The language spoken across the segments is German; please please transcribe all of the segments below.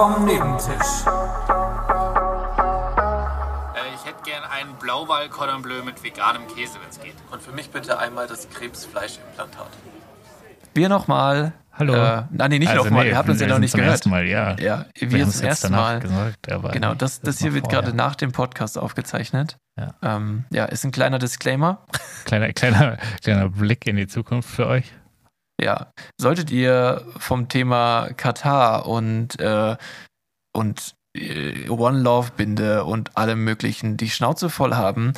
vom Nebentisch. Äh, ich hätte gern einen Blauwal Cordon Bleu mit veganem Käse, wenn es geht. Und für mich bitte einmal das Krebsfleischimplantat. Wir nochmal. Hallo. Äh, nein, nee, nicht Also, nochmal. nee, ihr habt uns ja wir noch sind nicht zum gehört. ersten Mal, ja. Ja, wir, Wir haben das es erste Mal. gesagt, aber Genau, das, das hier wird vorher. gerade nach dem Podcast aufgezeichnet. Ja. Ähm, ja, ist ein kleiner Disclaimer. Kleiner, kleiner, kleiner Blick in die Zukunft für euch. Ja, solltet ihr vom Thema Katar und, äh, und äh, One Love Binde und allem möglichen die Schnauze voll haben,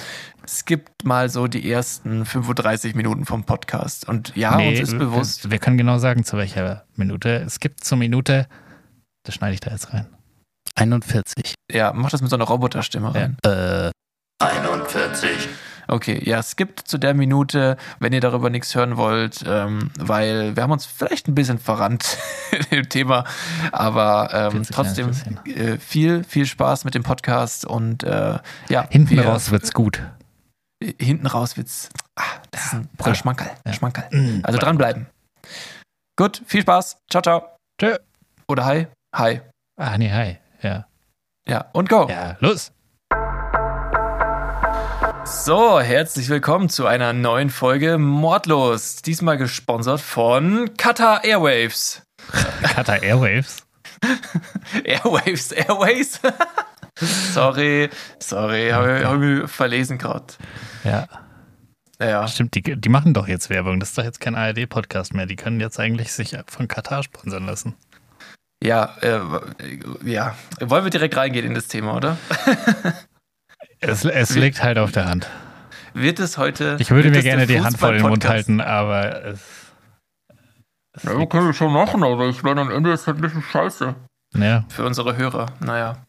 skippt mal so die ersten 35 Minuten vom Podcast. Und ja, uns ist wir- bewusst, Wir können genau sagen, zu welcher Minute. Es gibt zur Minute, das schneide ich da jetzt rein. 41. ja, macht das mit so einer Roboterstimme rein. Äh, 41. Okay, ja, gibt zu der Minute, wenn ihr darüber nichts hören wollt, ähm, weil wir haben uns vielleicht ein bisschen verrannt im Thema, aber ähm, trotzdem bisschen. äh, viel, viel Spaß mit dem Podcast und äh, ja, hinten wir, raus wird's gut. Hinten raus wird's. Ah, das ist ein Brr. Schmankerl. Ja. Schmankerl. Mm. Also dranbleiben. Gut, viel Spaß. Ciao, ciao. Tschö. Oder hi. Hi. Ah, nee, hi. Ja. Ja, und go. Ja, los. So, herzlich willkommen zu einer neuen Folge Mordlos. Diesmal gesponsert von Qatar Airwaves. Qatar Airwaves. Airwaves, Airways. sorry, sorry, habe ich, hab ich verlesen gerade. Ja, Naja, stimmt. Die, die machen doch jetzt Werbung. Das ist doch jetzt kein ARD-Podcast mehr. Die können jetzt eigentlich sich von Katar sponsern lassen. ja, äh, ja. Wollen wir direkt reingehen in das Thema, oder? Es, es liegt halt auf der Hand. Wird es heute. Ich würde mir es gerne die Hand vor den Mund halten, aber es. es Ja, liegt- können wir schon machen, aber ich meine, am Ende ist es halt ein bisschen scheiße. ja, Für unsere Hörer, naja.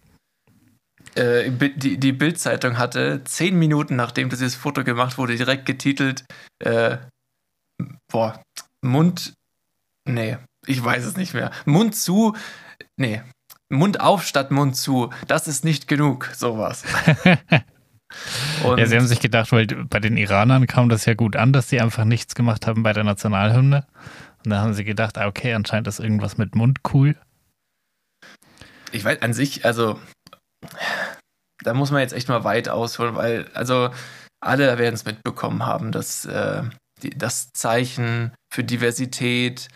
Äh, die die Bild-Zeitung hatte zehn Minuten, nachdem dieses Foto gemacht wurde, direkt getitelt: äh, Boah, Mund. Nee, ich weiß es nicht mehr. Mund zu. Nee. Mund auf statt Mund zu. Das ist nicht genug, sowas. Und ja, sie haben sich gedacht, weil bei den Iranern kam das ja gut an, dass sie einfach nichts gemacht haben bei der Nationalhymne. Und da haben sie gedacht, ah, okay, anscheinend ist irgendwas mit Mund cool. ich weiß an sich, also da muss man jetzt echt mal weit ausholen, weil also alle werden es mitbekommen haben, dass äh, die, das Zeichen für Diversität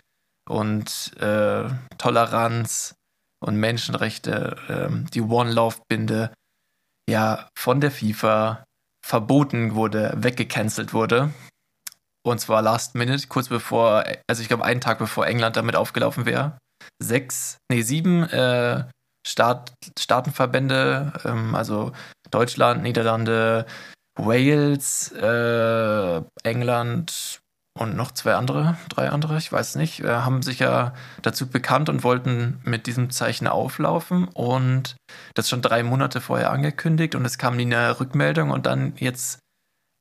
und äh, Toleranz und Menschenrechte, ähm, die One Love Binde, ja von der FIFA verboten wurde, weggecancelt wurde. Und zwar last minute, kurz bevor, also ich glaube einen Tag bevor England damit aufgelaufen wäre. Sechs, nee, sieben äh, Staat, Staatenverbände, ähm, also Deutschland, Niederlande, Wales, äh, England und noch zwei andere, drei andere, ich weiß nicht, äh, haben sich ja dazu bekannt und wollten mit diesem Zeichen auflaufen und das schon drei Monate vorher angekündigt und es kam nie eine Rückmeldung und dann jetzt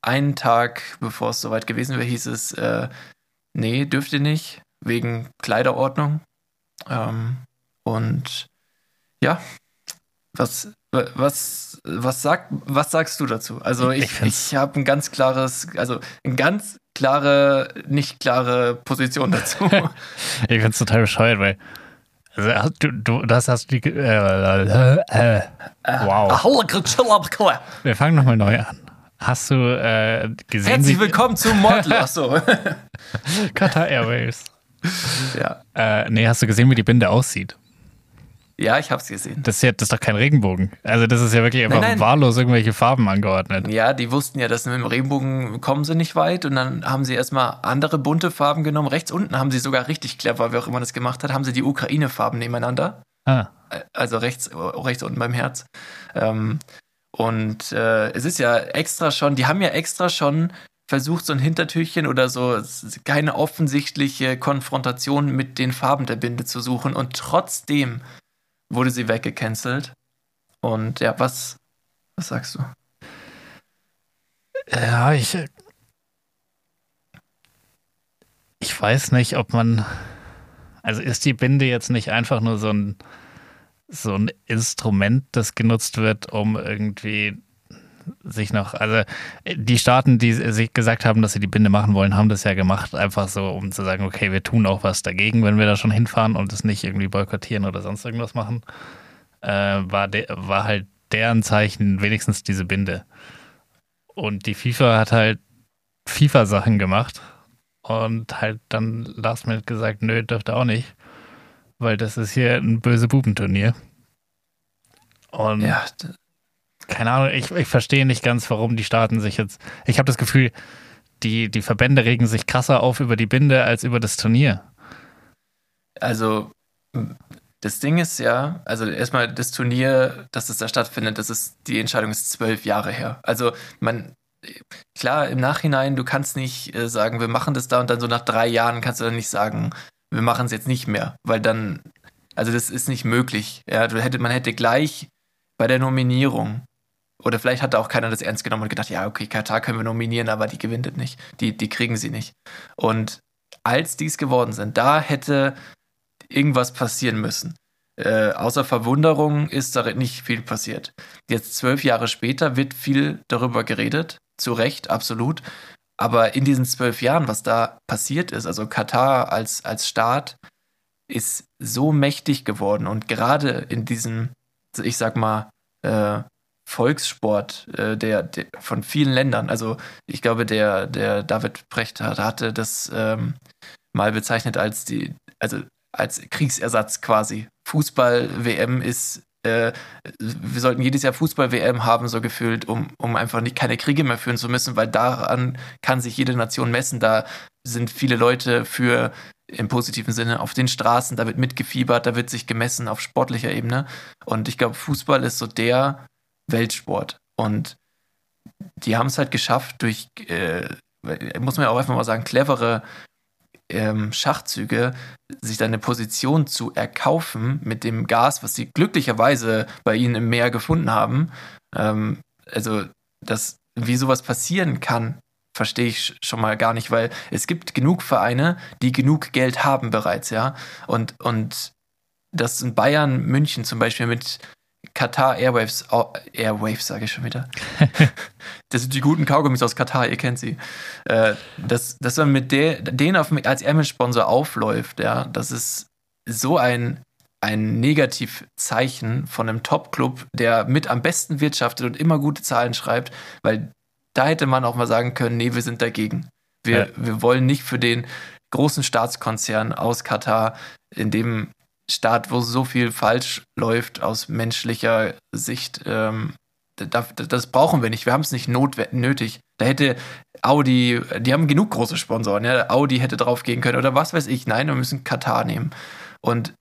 einen Tag, bevor es soweit gewesen wäre, hieß es, äh, nee, dürft ihr nicht, wegen Kleiderordnung. Ähm, und ja, was, was, was, sag, was sagst du dazu? Also Ich ich, ich habe ein ganz klares, also eine ganz klare, nicht klare Position dazu. Ich finde es total bescheuert, weil also, du, du, das hast du die. Äh, äh, äh, wow. Wir fangen nochmal neu an. Hast du äh, gesehen, Herzlich willkommen zu Mordlos. So. Qatar Airways? ja. Äh, nee, hast du gesehen, wie die Binde aussieht? Ja, ich habe es gesehen. Das ist, ja, das ist doch kein Regenbogen. Also, das ist ja wirklich einfach nein. wahllos irgendwelche Farben angeordnet. Ja, die wussten ja, dass mit dem Regenbogen kommen sie nicht weit und dann haben sie erstmal andere bunte Farben genommen. Rechts unten haben sie sogar richtig clever, wer auch immer das gemacht hat, haben sie die Ukraine-Farben nebeneinander. Ah, Äh, Also rechts, rechts unten beim Herz. Ähm, und äh, es ist ja extra schon, die haben ja extra schon versucht, so ein Hintertürchen oder so keine offensichtliche Konfrontation mit den Farben der Binde zu suchen und trotzdem wurde sie weggecancelt. Und ja, was, was sagst du? ja, ich. Ich weiß nicht, ob man. Also, ist die Binde jetzt nicht einfach nur so ein, so ein Instrument, das genutzt wird, um irgendwie sich noch, also die Staaten, die sich gesagt haben, dass sie die Binde machen wollen, haben das ja gemacht, einfach so, um zu sagen, okay, wir tun auch was dagegen, wenn wir da schon hinfahren und es nicht irgendwie boykottieren oder sonst irgendwas machen, äh, war, de, war halt deren Zeichen wenigstens diese Binde. Und die FIFA hat halt FIFA-Sachen gemacht und halt dann last minute gesagt, nö, dürfte auch nicht, weil das ist hier ein böse Bubenturnier. Und ja, keine Ahnung, ich, ich verstehe nicht ganz, warum die Staaten sich jetzt. Ich habe das Gefühl, die, die Verbände regen sich krasser auf über die Binde als über das Turnier. Also, das Ding ist ja, also erstmal das Turnier, dass es da stattfindet, das ist, die Entscheidung ist zwölf Jahre her. Also man, klar, im Nachhinein, du kannst nicht äh, sagen, wir machen das da und dann so nach drei Jahren kannst du dann nicht sagen, wir machen es jetzt nicht mehr, weil dann, also das ist nicht möglich. Ja, du hätte, man hätte gleich bei der Nominierung, oder vielleicht hat da auch keiner das ernst genommen und gedacht, ja, okay, Katar können wir nominieren, aber die gewinnt nicht. Die, die kriegen sie nicht. Und als dies geworden sind, da hätte irgendwas passieren müssen. Äh, außer Verwunderung ist da nicht viel passiert. Jetzt zwölf Jahre später wird viel darüber geredet, zu Recht, absolut. Aber in diesen zwölf Jahren, was da passiert ist, also Katar als, als Staat, ist so mächtig geworden und gerade in diesem, ich sag mal, äh, Volkssport äh, der, der, von vielen Ländern. Also ich glaube, der, der David Brecht hatte das ähm, mal bezeichnet als die, also als Kriegsersatz quasi. Fußball-WM ist, äh, wir sollten jedes Jahr Fußball-WM haben, so gefühlt, um, um einfach nicht keine Kriege mehr führen zu müssen, weil daran kann sich jede Nation messen. Da sind viele Leute für im positiven Sinne auf den Straßen, da wird mitgefiebert, da wird sich gemessen auf sportlicher Ebene. Und ich glaube, Fußball ist so der Weltsport. Und die haben es halt geschafft durch, äh, muss man ja auch einfach mal sagen, clevere ähm, Schachzüge, sich dann eine Position zu erkaufen mit dem Gas, was sie glücklicherweise bei ihnen im Meer gefunden haben. Ähm, also, dass, wie sowas passieren kann, verstehe ich schon mal gar nicht, weil es gibt genug Vereine, die genug Geld haben bereits, ja. Und, und das in Bayern, München zum Beispiel mit Qatar Airwaves, Airwaves sage ich schon wieder. das sind die guten Kaugummis aus Katar, ihr kennt sie. Äh, dass, dass man mit der, denen auf, als Image-Sponsor aufläuft, ja, das ist so ein, ein Negativzeichen von einem Top-Club, der mit am besten wirtschaftet und immer gute Zahlen schreibt, weil da hätte man auch mal sagen können, nee, wir sind dagegen. Wir, ja. wir wollen nicht für den großen Staatskonzern aus Katar, in dem Staat, wo so viel falsch läuft aus menschlicher Sicht, ähm, das, das brauchen wir nicht. Wir haben es nicht nötig. Da hätte Audi, die haben genug große Sponsoren, ja. Audi hätte drauf gehen können oder was weiß ich. Nein, wir müssen Katar nehmen. Und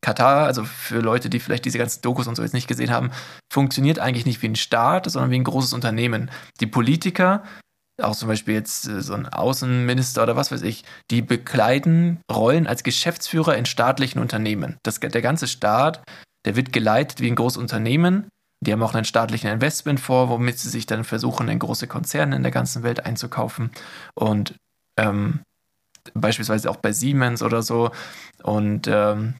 Katar, also für Leute, die vielleicht diese ganzen Dokus und so jetzt nicht gesehen haben, funktioniert eigentlich nicht wie ein Staat, sondern wie ein großes Unternehmen. Die Politiker auch zum Beispiel jetzt äh, so ein Außenminister oder was weiß ich, die bekleiden Rollen als Geschäftsführer in staatlichen Unternehmen. Das, der ganze Staat, der wird geleitet wie ein großes Unternehmen. Die haben auch einen staatlichen Investmentfonds, womit sie sich dann versuchen, in große Konzerne in der ganzen Welt einzukaufen. Und ähm, beispielsweise auch bei Siemens oder so. Und ähm,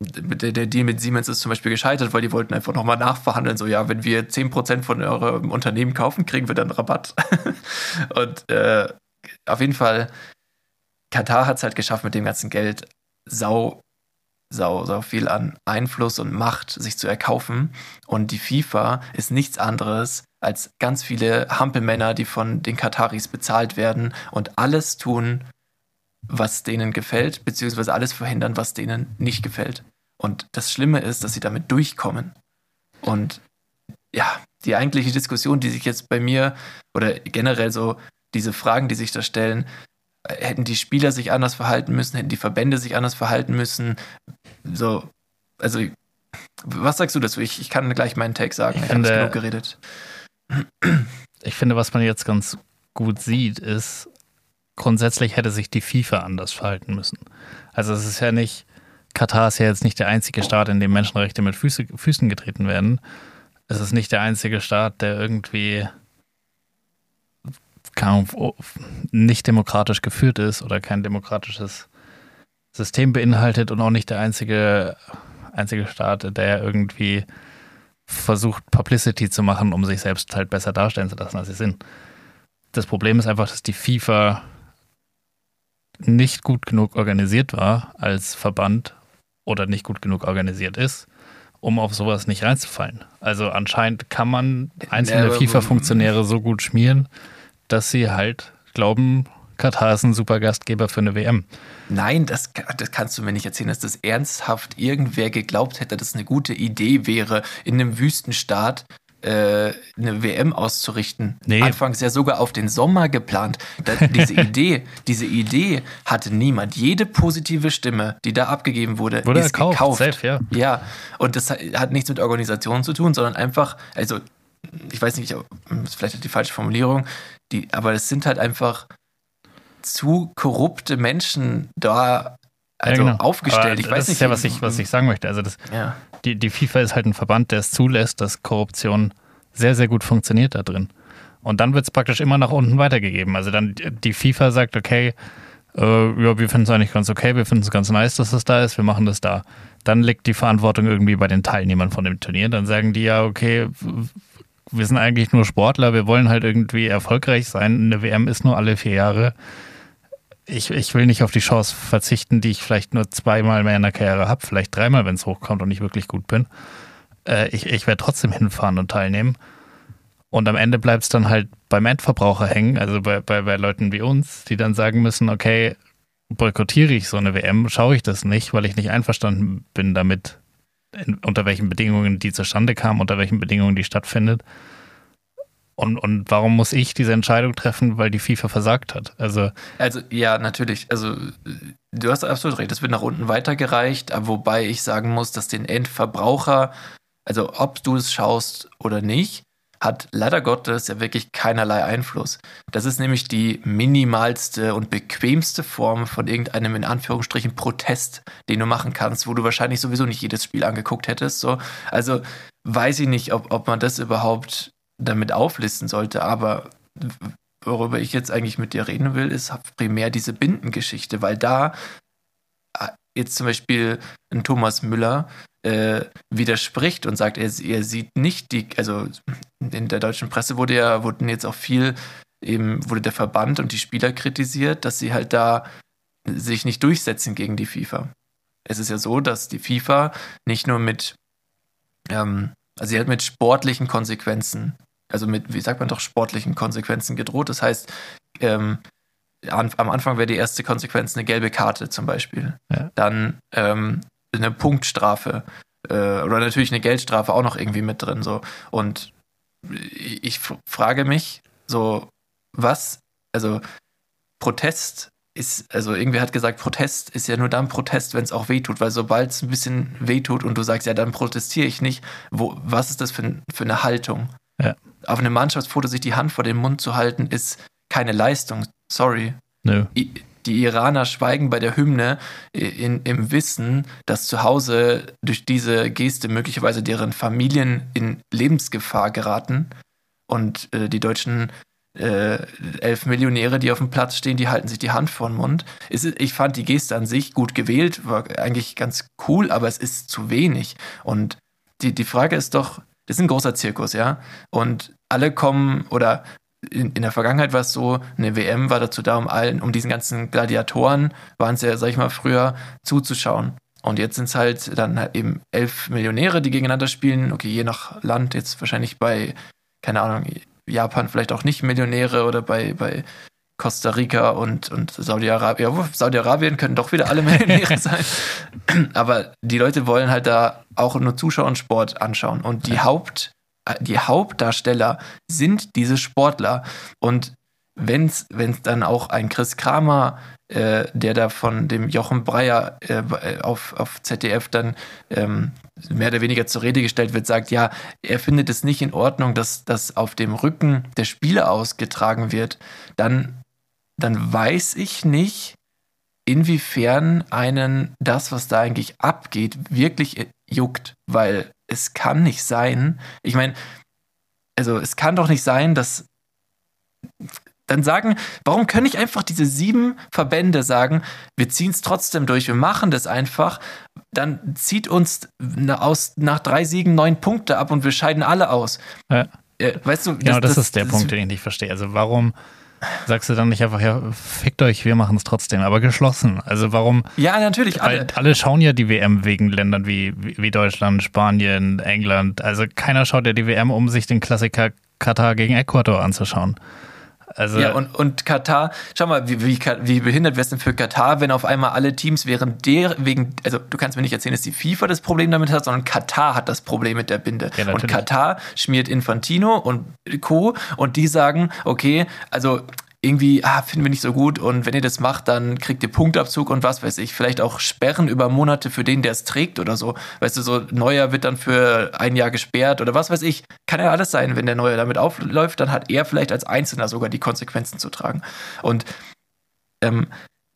der, der Deal mit Siemens ist zum Beispiel gescheitert, weil die wollten einfach nochmal nachverhandeln. So, ja, wenn wir 10% von eurem Unternehmen kaufen, kriegen wir dann Rabatt. und äh, auf jeden Fall, Katar hat es halt geschafft, mit dem ganzen Geld sau, sau, sau viel an Einfluss und Macht sich zu erkaufen. Und die FIFA ist nichts anderes als ganz viele Hampelmänner, die von den Kataris bezahlt werden und alles tun, was denen gefällt, beziehungsweise alles verhindern, was denen nicht gefällt. Und das Schlimme ist, dass sie damit durchkommen. Und ja, die eigentliche Diskussion, die sich jetzt bei mir oder generell so diese Fragen, die sich da stellen, hätten die Spieler sich anders verhalten müssen, hätten die Verbände sich anders verhalten müssen. So, also, was sagst du dazu? Ich, ich kann gleich meinen Take sagen. Ich, ich habe genug geredet. Ich finde, was man jetzt ganz gut sieht, ist, grundsätzlich hätte sich die FIFA anders verhalten müssen. Also es ist ja nicht, Katar ist ja jetzt nicht der einzige Staat, in dem Menschenrechte mit Füße, Füßen getreten werden. Es ist nicht der einzige Staat, der irgendwie nicht demokratisch geführt ist oder kein demokratisches System beinhaltet und auch nicht der einzige, einzige Staat, der irgendwie versucht, Publicity zu machen, um sich selbst halt besser darstellen zu lassen, als sie sind. Das Problem ist einfach, dass die FIFA nicht gut genug organisiert war als Verband oder nicht gut genug organisiert ist, um auf sowas nicht reinzufallen. Also anscheinend kann man einzelne FIFA-Funktionäre so gut schmieren, dass sie halt glauben, Katar ist ein super Gastgeber für eine WM. Nein, das, das kannst du mir nicht erzählen, dass das ernsthaft irgendwer geglaubt hätte, dass es eine gute Idee wäre, in einem Wüstenstaat eine WM auszurichten. Nee. Anfangs ja sogar auf den Sommer geplant. Da, diese Idee, diese Idee hatte niemand. Jede positive Stimme, die da abgegeben wurde, wurde ist gekauft. gekauft. Safe, ja. ja, und das hat nichts mit Organisation zu tun, sondern einfach, also ich weiß nicht, vielleicht die falsche Formulierung, die, aber es sind halt einfach zu korrupte Menschen da also ja, genau. aufgestellt. ich weiß das nicht, ist ja, was ich, was ich sagen möchte. Also das, ja. Die, die FIFA ist halt ein Verband, der es zulässt, dass Korruption sehr, sehr gut funktioniert da drin. Und dann wird es praktisch immer nach unten weitergegeben. Also dann die FIFA sagt, okay, äh, ja, wir finden es eigentlich ganz okay, wir finden es ganz nice, dass es da ist, wir machen das da. Dann liegt die Verantwortung irgendwie bei den Teilnehmern von dem Turnier. Dann sagen die ja, okay, wir sind eigentlich nur Sportler, wir wollen halt irgendwie erfolgreich sein. Eine WM ist nur alle vier Jahre ich, ich will nicht auf die Chance verzichten, die ich vielleicht nur zweimal mehr in der Karriere habe, vielleicht dreimal, wenn es hochkommt und ich wirklich gut bin. Äh, ich ich werde trotzdem hinfahren und teilnehmen. Und am Ende bleibt es dann halt beim Endverbraucher hängen, also bei, bei, bei Leuten wie uns, die dann sagen müssen, okay, boykottiere ich so eine WM, schaue ich das nicht, weil ich nicht einverstanden bin damit, in, unter welchen Bedingungen die zustande kam, unter welchen Bedingungen die stattfindet. Und, und warum muss ich diese Entscheidung treffen, weil die FIFA versagt hat? Also, also ja, natürlich. Also du hast absolut recht, das wird nach unten weitergereicht, wobei ich sagen muss, dass den Endverbraucher, also ob du es schaust oder nicht, hat leider Gottes ja wirklich keinerlei Einfluss. Das ist nämlich die minimalste und bequemste Form von irgendeinem in Anführungsstrichen Protest, den du machen kannst, wo du wahrscheinlich sowieso nicht jedes Spiel angeguckt hättest. So. Also weiß ich nicht, ob, ob man das überhaupt damit auflisten sollte, aber worüber ich jetzt eigentlich mit dir reden will, ist primär diese Bindengeschichte, weil da äh, jetzt zum Beispiel ein Thomas Müller äh, widerspricht und sagt, er, er, sieht nicht die, also in der deutschen Presse wurde ja, wurden jetzt auch viel, eben wurde der Verband und die Spieler kritisiert, dass sie halt da sich nicht durchsetzen gegen die FIFA. Es ist ja so, dass die FIFA nicht nur mit, ähm, also sie hat mit sportlichen Konsequenzen also mit, wie sagt man doch, sportlichen Konsequenzen gedroht. Das heißt, ähm, an, am Anfang wäre die erste Konsequenz eine gelbe Karte zum Beispiel. Ja. Dann ähm, eine Punktstrafe äh, oder natürlich eine Geldstrafe auch noch irgendwie mit drin. So. Und ich frage mich, so, was, also Protest ist, also irgendwer hat gesagt, Protest ist ja nur dann Protest, wenn es auch wehtut, weil sobald es ein bisschen wehtut und du sagst, ja, dann protestiere ich nicht, wo, was ist das für, für eine Haltung? Ja auf einem Mannschaftsfoto sich die Hand vor den Mund zu halten, ist keine Leistung. Sorry. Nö. Die Iraner schweigen bei der Hymne in, im Wissen, dass zu Hause durch diese Geste möglicherweise deren Familien in Lebensgefahr geraten. Und äh, die deutschen äh, elf Millionäre, die auf dem Platz stehen, die halten sich die Hand vor den Mund. Ist, ich fand die Geste an sich gut gewählt, war eigentlich ganz cool, aber es ist zu wenig. Und die, die Frage ist doch, das ist ein großer Zirkus, ja. Und alle kommen oder in, in der Vergangenheit war es so, eine WM war dazu da, um allen, um diesen ganzen Gladiatoren, waren es ja, sag ich mal, früher zuzuschauen. Und jetzt sind es halt dann halt eben elf Millionäre, die gegeneinander spielen. Okay, je nach Land, jetzt wahrscheinlich bei, keine Ahnung, Japan vielleicht auch nicht Millionäre oder bei, bei Costa Rica und, und Saudi-Arabien. Ja, Saudi-Arabien können doch wieder alle Millionäre sein. Aber die Leute wollen halt da auch nur Zuschauer und Sport anschauen. Und die Haupt, die Hauptdarsteller sind diese Sportler. Und wenn es dann auch ein Chris Kramer, äh, der da von dem Jochen Breyer äh, auf, auf ZDF dann ähm, mehr oder weniger zur Rede gestellt wird, sagt, ja, er findet es nicht in Ordnung, dass das auf dem Rücken der Spieler ausgetragen wird, dann dann weiß ich nicht, inwiefern einen das, was da eigentlich abgeht, wirklich juckt, weil es kann nicht sein. Ich meine, also es kann doch nicht sein, dass dann sagen, warum können nicht einfach diese sieben Verbände sagen, wir ziehen es trotzdem durch, wir machen das einfach, dann zieht uns aus, nach drei Siegen neun Punkte ab und wir scheiden alle aus. Ja. Äh, weißt du, genau, das, das, das ist der das, Punkt, den ich nicht verstehe. Also warum sagst du dann nicht einfach, ja, fickt euch, wir machen es trotzdem, aber geschlossen. Also warum? Ja, natürlich. Alle. alle schauen ja die WM wegen Ländern wie, wie Deutschland, Spanien, England. Also keiner schaut ja die WM, um sich den Klassiker Katar gegen Ecuador anzuschauen. Also ja, und, und Katar, schau mal, wie, wie, wie behindert wäre es denn für Katar, wenn auf einmal alle Teams während der, wegen, also du kannst mir nicht erzählen, dass die FIFA das Problem damit hat, sondern Katar hat das Problem mit der Binde. Ja, und Katar schmiert Infantino und Co. und die sagen, okay, also irgendwie, ah, finden wir nicht so gut und wenn ihr das macht, dann kriegt ihr Punktabzug und was weiß ich, vielleicht auch Sperren über Monate für den, der es trägt oder so. Weißt du, so Neuer wird dann für ein Jahr gesperrt oder was weiß ich. Kann ja alles sein, wenn der Neuer damit aufläuft, dann hat er vielleicht als Einzelner sogar die Konsequenzen zu tragen. Und ähm,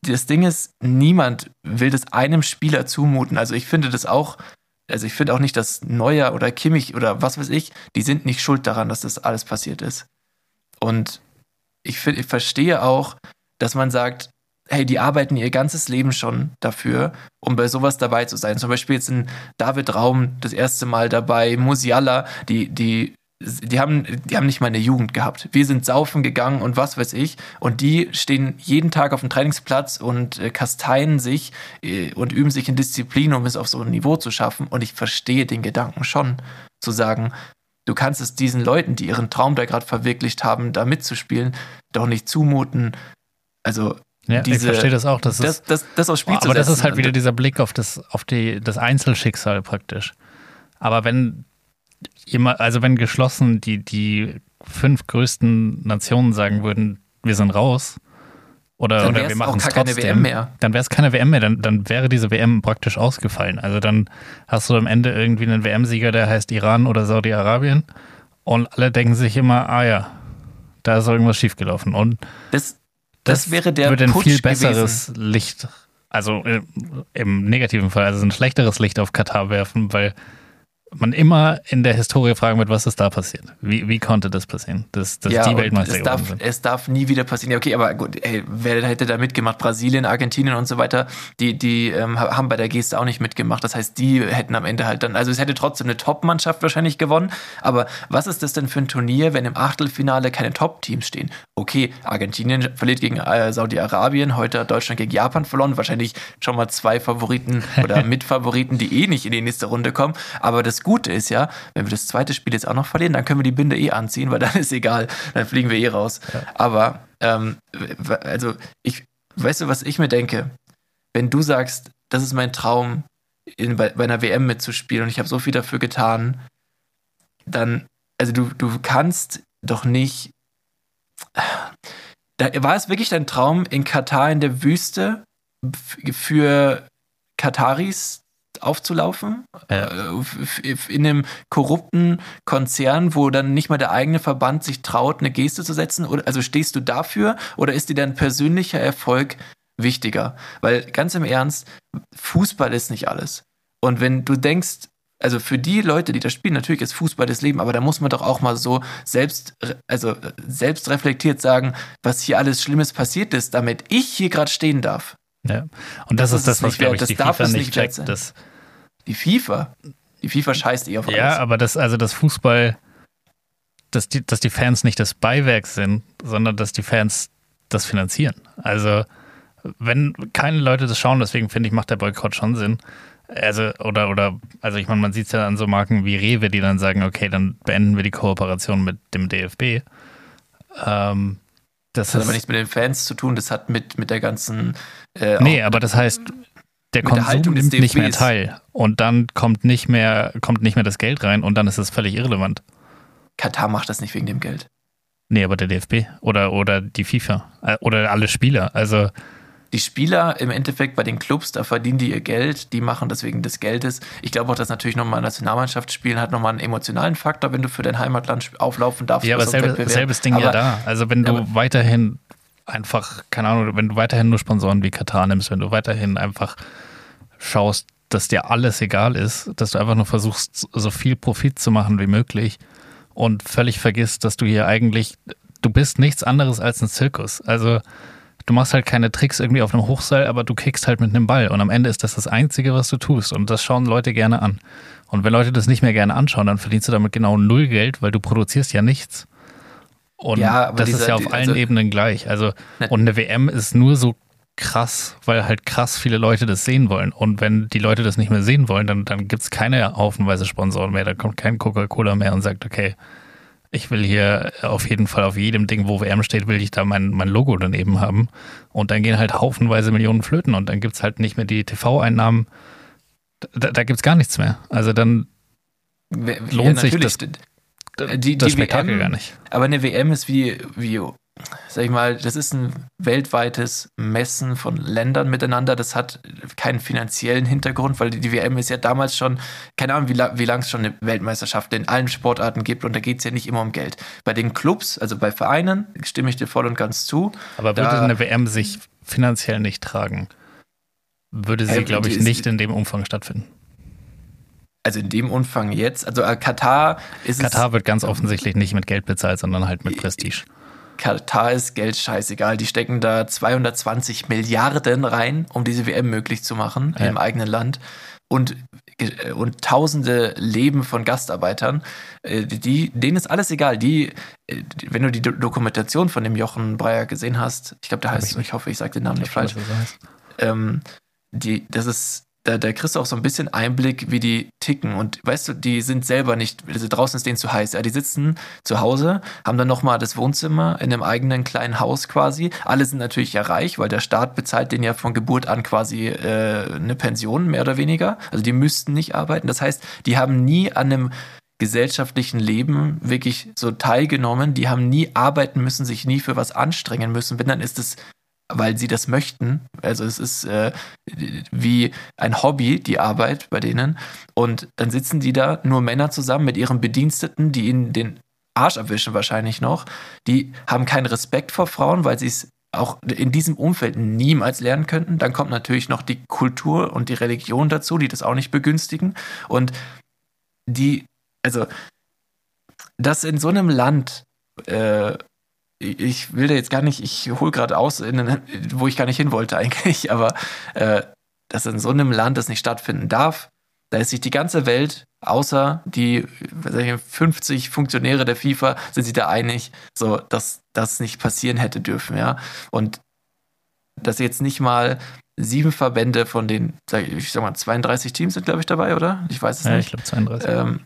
das Ding ist, niemand will das einem Spieler zumuten. Also ich finde das auch, also ich finde auch nicht, dass Neuer oder Kimmich oder was weiß ich, die sind nicht schuld daran, dass das alles passiert ist. Und ich, ich verstehe auch, dass man sagt, hey, die arbeiten ihr ganzes Leben schon dafür, um bei sowas dabei zu sein. Zum Beispiel jetzt in David Raum das erste Mal dabei, Musiala, die, die, die haben, die haben nicht mal eine Jugend gehabt. Wir sind saufen gegangen und was weiß ich. Und die stehen jeden Tag auf dem Trainingsplatz und äh, kasteien sich äh, und üben sich in Disziplin, um es auf so ein Niveau zu schaffen. Und ich verstehe den Gedanken schon, zu sagen, Du kannst es diesen Leuten, die ihren Traum da gerade verwirklicht haben, da mitzuspielen, doch nicht zumuten. Also ja, diese, ich verstehe das auch. Das, das, das, das aufs Spiel oh, Aber das ist halt wieder dieser Blick auf das, auf die, das Einzelschicksal praktisch. Aber wenn immer, also wenn geschlossen die, die fünf größten Nationen sagen würden, wir sind raus, oder, oder wir machen es trotzdem, WM mehr. dann wäre es keine WM mehr, dann, dann wäre diese WM praktisch ausgefallen. Also dann hast du am Ende irgendwie einen WM-Sieger, der heißt Iran oder Saudi-Arabien und alle denken sich immer, ah ja, da ist irgendwas schiefgelaufen. Und das, das, das wäre der würde ein Putsch viel besseres gewesen. Licht, also äh, im negativen Fall, also ein schlechteres Licht auf Katar werfen, weil man immer in der Historie fragen wird, was ist da passiert? Wie, wie konnte das passieren? Dass, dass ja, die Weltmeister es darf, sind. Es darf nie wieder passieren. Ja, okay, aber gut, ey, wer hätte da mitgemacht? Brasilien, Argentinien und so weiter, die, die ähm, haben bei der Geste auch nicht mitgemacht. Das heißt, die hätten am Ende halt dann, also es hätte trotzdem eine Top-Mannschaft wahrscheinlich gewonnen. Aber was ist das denn für ein Turnier, wenn im Achtelfinale keine Top-Teams stehen? Okay, Argentinien verliert gegen äh, Saudi-Arabien, heute hat Deutschland gegen Japan verloren. Wahrscheinlich schon mal zwei Favoriten oder Mitfavoriten, die eh nicht in die nächste Runde kommen. Aber das Gute ist ja, wenn wir das zweite Spiel jetzt auch noch verlieren, dann können wir die Binde eh anziehen, weil dann ist egal, dann fliegen wir eh raus. Ja. Aber, ähm, also ich, weißt du, was ich mir denke? Wenn du sagst, das ist mein Traum, in, bei, bei einer WM mitzuspielen und ich habe so viel dafür getan, dann, also du, du kannst doch nicht. Da, war es wirklich dein Traum, in Katar in der Wüste für Kataris aufzulaufen. Ja. Äh, in einem korrupten Konzern, wo dann nicht mal der eigene Verband sich traut, eine Geste zu setzen. also stehst du dafür oder ist dir dein persönlicher Erfolg wichtiger? Weil ganz im Ernst, Fußball ist nicht alles. Und wenn du denkst, also für die Leute, die das spielen, natürlich ist Fußball das Leben, aber da muss man doch auch mal so selbst, also selbst reflektiert sagen, was hier alles Schlimmes passiert ist, damit ich hier gerade stehen darf. Ja, und das, das ist das, was, glaube ich, das die FIFA nicht checkt. Das, die FIFA? Die FIFA scheißt eh auf alles. Ja, aber das, also das Fußball, dass die, dass die Fans nicht das Beiwerk sind, sondern dass die Fans das finanzieren. Also, wenn keine Leute das schauen, deswegen finde ich, macht der Boykott schon Sinn. Also, oder, oder, also ich meine, man sieht es ja an so Marken wie Rewe, die dann sagen, okay, dann beenden wir die Kooperation mit dem DFB. Ähm, das, das hat aber nichts mit den Fans zu tun, das hat mit, mit der ganzen. Äh, nee, aber das heißt, der Konsum nimmt nicht mehr teil. Und dann kommt nicht mehr, kommt nicht mehr das Geld rein und dann ist es völlig irrelevant. Katar macht das nicht wegen dem Geld. Nee, aber der DFB oder, oder die FIFA äh, oder alle Spieler. Also die Spieler im Endeffekt bei den Clubs, da verdienen die ihr Geld, die machen das wegen des Geldes. Ich glaube auch, dass natürlich nochmal Nationalmannschaft spielen hat nochmal einen emotionalen Faktor, wenn du für dein Heimatland auflaufen darfst. Ja, aber selbe, selbes Ding aber, ja da. Also wenn du weiterhin einfach, keine Ahnung, wenn du weiterhin nur Sponsoren wie Katar nimmst, wenn du weiterhin einfach schaust, dass dir alles egal ist, dass du einfach nur versuchst, so viel Profit zu machen wie möglich und völlig vergisst, dass du hier eigentlich, du bist nichts anderes als ein Zirkus. Also du machst halt keine Tricks irgendwie auf einem Hochseil, aber du kickst halt mit einem Ball. Und am Ende ist das das Einzige, was du tust. Und das schauen Leute gerne an. Und wenn Leute das nicht mehr gerne anschauen, dann verdienst du damit genau null Geld, weil du produzierst ja nichts. Und ja, das dieser, ist ja auf allen also, Ebenen gleich. Also, ne. und eine WM ist nur so krass, weil halt krass viele Leute das sehen wollen. Und wenn die Leute das nicht mehr sehen wollen, dann, dann gibt es keine haufenweise Sponsoren mehr. Da kommt kein Coca-Cola mehr und sagt, okay, ich will hier auf jeden Fall auf jedem Ding, wo WM steht, will ich da mein, mein Logo daneben haben. Und dann gehen halt haufenweise Millionen Flöten und dann gibt es halt nicht mehr die TV-Einnahmen. Da, da gibt es gar nichts mehr. Also dann lohnt ja, sich das, die, das die Spektakel WM, gar nicht. Aber eine WM ist wie, wie sag ich mal, das ist ein weltweites Messen von Ländern miteinander. Das hat keinen finanziellen Hintergrund, weil die WM ist ja damals schon, keine Ahnung, wie, la wie lange es schon eine Weltmeisterschaft in allen Sportarten gibt und da geht es ja nicht immer um Geld. Bei den Clubs, also bei Vereinen, stimme ich dir voll und ganz zu. Aber würde eine WM sich finanziell nicht tragen, würde sie, äh, glaube ich, nicht in dem Umfang stattfinden. Also in dem Umfang jetzt, also äh, Katar ist Katar wird ganz offensichtlich nicht mit Geld bezahlt, sondern halt mit Prestige. Katar ist Geld scheißegal. Die stecken da 220 Milliarden rein, um diese WM möglich zu machen ja. im eigenen Land. Und, äh, und tausende Leben von Gastarbeitern, äh, die, denen ist alles egal. Die, äh, wenn du die Dokumentation von dem Jochen Breyer gesehen hast, ich glaube, der heißt, ich, ich, hoffe, ich sage den Namen nicht falsch. Ähm, die, das ist da, da kriegst du auch so ein bisschen Einblick, wie die ticken. Und weißt du, die sind selber nicht, also draußen ist denen zu heiß. Ja, die sitzen zu Hause, haben dann nochmal das Wohnzimmer in einem eigenen kleinen Haus quasi. Alle sind natürlich ja reich, weil der Staat bezahlt denen ja von Geburt an quasi äh, eine Pension, mehr oder weniger. Also die müssten nicht arbeiten. Das heißt, die haben nie an einem gesellschaftlichen Leben wirklich so teilgenommen. Die haben nie arbeiten müssen, sich nie für was anstrengen müssen. Wenn dann ist es weil sie das möchten. Also es ist äh, wie ein Hobby, die Arbeit bei denen. Und dann sitzen die da, nur Männer zusammen mit ihren Bediensteten, die ihnen den Arsch erwischen wahrscheinlich noch. Die haben keinen Respekt vor Frauen, weil sie es auch in diesem Umfeld niemals lernen könnten. Dann kommt natürlich noch die Kultur und die Religion dazu, die das auch nicht begünstigen. Und die, also, dass in so einem Land äh, ich will da jetzt gar nicht, ich hole gerade aus, in, wo ich gar nicht hin wollte eigentlich, aber äh, dass in so einem Land das nicht stattfinden darf, da ist sich die ganze Welt, außer die 50 Funktionäre der FIFA, sind sich da einig, so dass das nicht passieren hätte dürfen, ja. Und dass jetzt nicht mal sieben Verbände von den, ich sag mal, 32 Teams sind, glaube ich, dabei, oder? Ich weiß es ja, nicht. Ja, ich glaube 32. Ähm,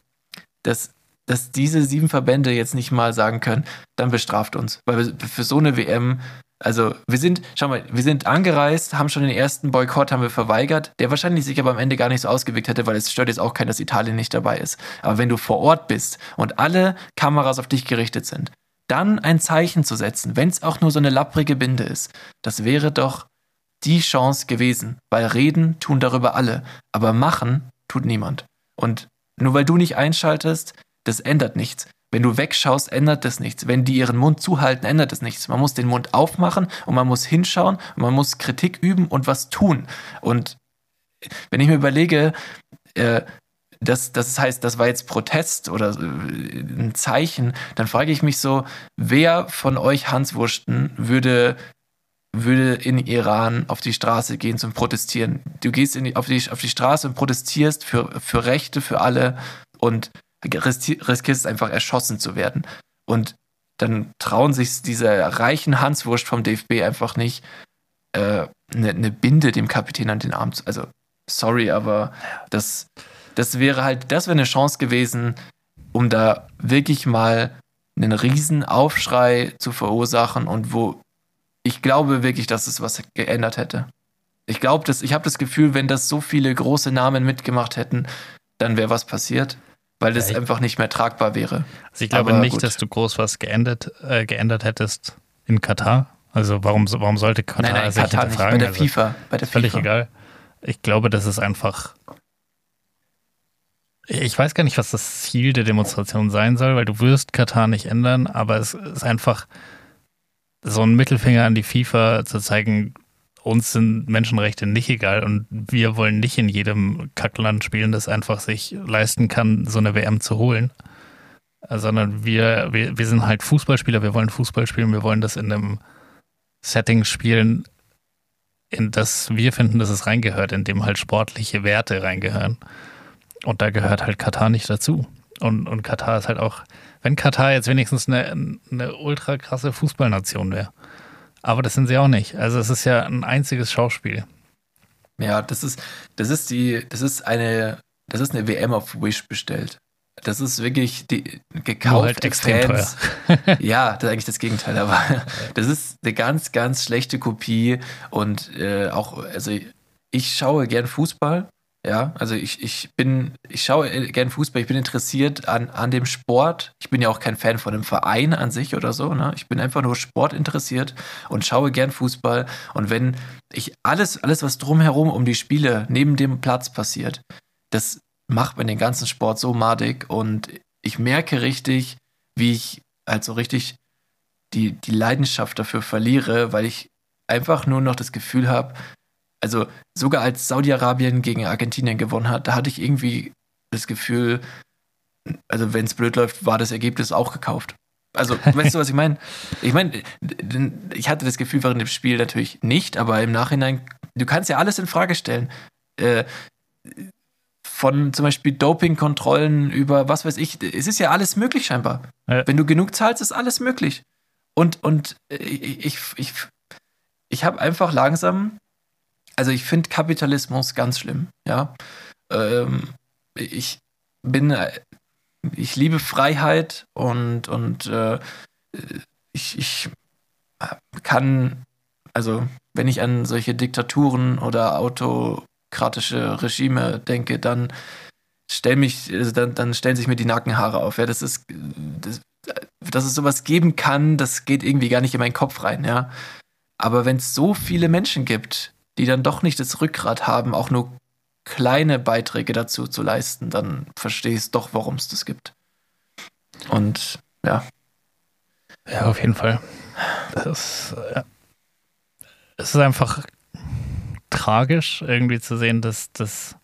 dass dass diese sieben Verbände jetzt nicht mal sagen können, dann bestraft uns. Weil für so eine WM, also wir sind, schau mal, wir sind angereist, haben schon den ersten Boykott haben wir verweigert, der wahrscheinlich sich aber am Ende gar nicht so ausgewirkt hätte, weil es stört jetzt auch keinen, dass Italien nicht dabei ist. Aber wenn du vor Ort bist und alle Kameras auf dich gerichtet sind, dann ein Zeichen zu setzen, wenn es auch nur so eine lapprige Binde ist, das wäre doch die Chance gewesen. Weil reden tun darüber alle, aber machen tut niemand. Und nur weil du nicht einschaltest, das ändert nichts. Wenn du wegschaust, ändert das nichts. Wenn die ihren Mund zuhalten, ändert das nichts. Man muss den Mund aufmachen und man muss hinschauen und man muss Kritik üben und was tun. Und wenn ich mir überlege, äh, das, das heißt, das war jetzt Protest oder äh, ein Zeichen, dann frage ich mich so, wer von euch Hanswursten würde würde in Iran auf die Straße gehen zum Protestieren. Du gehst die, auf, die, auf die Straße und protestierst für, für Rechte für alle und riskierst es einfach erschossen zu werden. Und dann trauen sich diese reichen Hanswurst vom DFB einfach nicht, eine äh, ne, ne Binde dem Kapitän an den Arm zu. Also, sorry, aber das, das wäre halt, das wäre eine Chance gewesen, um da wirklich mal einen riesen Aufschrei zu verursachen und wo ich glaube wirklich, dass es was geändert hätte. Ich glaube, ich habe das Gefühl, wenn das so viele große Namen mitgemacht hätten, dann wäre was passiert weil das ja, einfach nicht mehr tragbar wäre. Also ich glaube Aber nicht, gut. dass du groß was geändert, äh, geändert hättest in Katar. Also warum, warum sollte Katar nein, nein, sich Katar hinterfragen? Nicht, bei der also FIFA. Bei der völlig FIFA. egal. Ich glaube, das ist einfach. Ich weiß gar nicht, was das Ziel der Demonstration sein soll, weil du wirst Katar nicht ändern, aber es ist einfach so ein Mittelfinger an die FIFA zu zeigen, uns sind Menschenrechte nicht egal und wir wollen nicht in jedem Kackland spielen, das einfach sich leisten kann, so eine WM zu holen. Sondern wir, wir, wir sind halt Fußballspieler, wir wollen Fußball spielen, wir wollen das in einem Setting spielen, in das wir finden, dass es reingehört, in dem halt sportliche Werte reingehören. Und da gehört halt Katar nicht dazu. Und, und Katar ist halt auch, wenn Katar jetzt wenigstens eine, eine ultra krasse Fußballnation wäre. Aber das sind sie auch nicht. Also es ist ja ein einziges Schauspiel. Ja, das ist, das ist die, das ist eine, das ist eine WM auf Wish bestellt. Das ist wirklich die gekauft halt extrem Fans. Teuer. ja, das ist eigentlich das Gegenteil, aber das ist eine ganz, ganz schlechte Kopie und äh, auch, also ich schaue gern Fußball, ja, also ich, ich bin, ich schaue gern Fußball, ich bin interessiert an, an dem Sport. Ich bin ja auch kein Fan von dem Verein an sich oder so, ne? Ich bin einfach nur Sport interessiert und schaue gern Fußball. Und wenn ich alles, alles, was drumherum um die Spiele neben dem Platz passiert, das macht mir den ganzen Sport so madig und ich merke richtig, wie ich halt so richtig die, die Leidenschaft dafür verliere, weil ich einfach nur noch das Gefühl habe, also sogar als Saudi-Arabien gegen Argentinien gewonnen hat, da hatte ich irgendwie das Gefühl, also wenn es blöd läuft, war das Ergebnis auch gekauft. Also, weißt du, was ich meine? Ich meine, ich hatte das Gefühl während dem Spiel natürlich nicht, aber im Nachhinein, du kannst ja alles in Frage stellen. Äh, von zum Beispiel Dopingkontrollen über was weiß ich. Es ist ja alles möglich scheinbar. Ja. Wenn du genug zahlst, ist alles möglich. Und, und äh, ich, ich, ich habe einfach langsam, also ich finde Kapitalismus ganz schlimm, ja. Ähm, ich bin, äh, ich liebe Freiheit und, und äh, ich, ich kann, also wenn ich an solche Diktaturen oder Auto autokratische Regime denke, dann stell mich, also dann, dann stellen sich mir die Nackenhaare auf. Ja, das ist, das, dass es sowas geben kann, das geht irgendwie gar nicht in meinen Kopf rein, ja. Aber wenn es so viele Menschen gibt, die dann doch nicht das Rückgrat haben, auch nur kleine Beiträge dazu zu leisten, dann verstehe ich doch, warum es das gibt. Und ja. Ja, auf jeden Fall. Das, ja. Es ist einfach tragisch, irgendwie zu sehen, dass das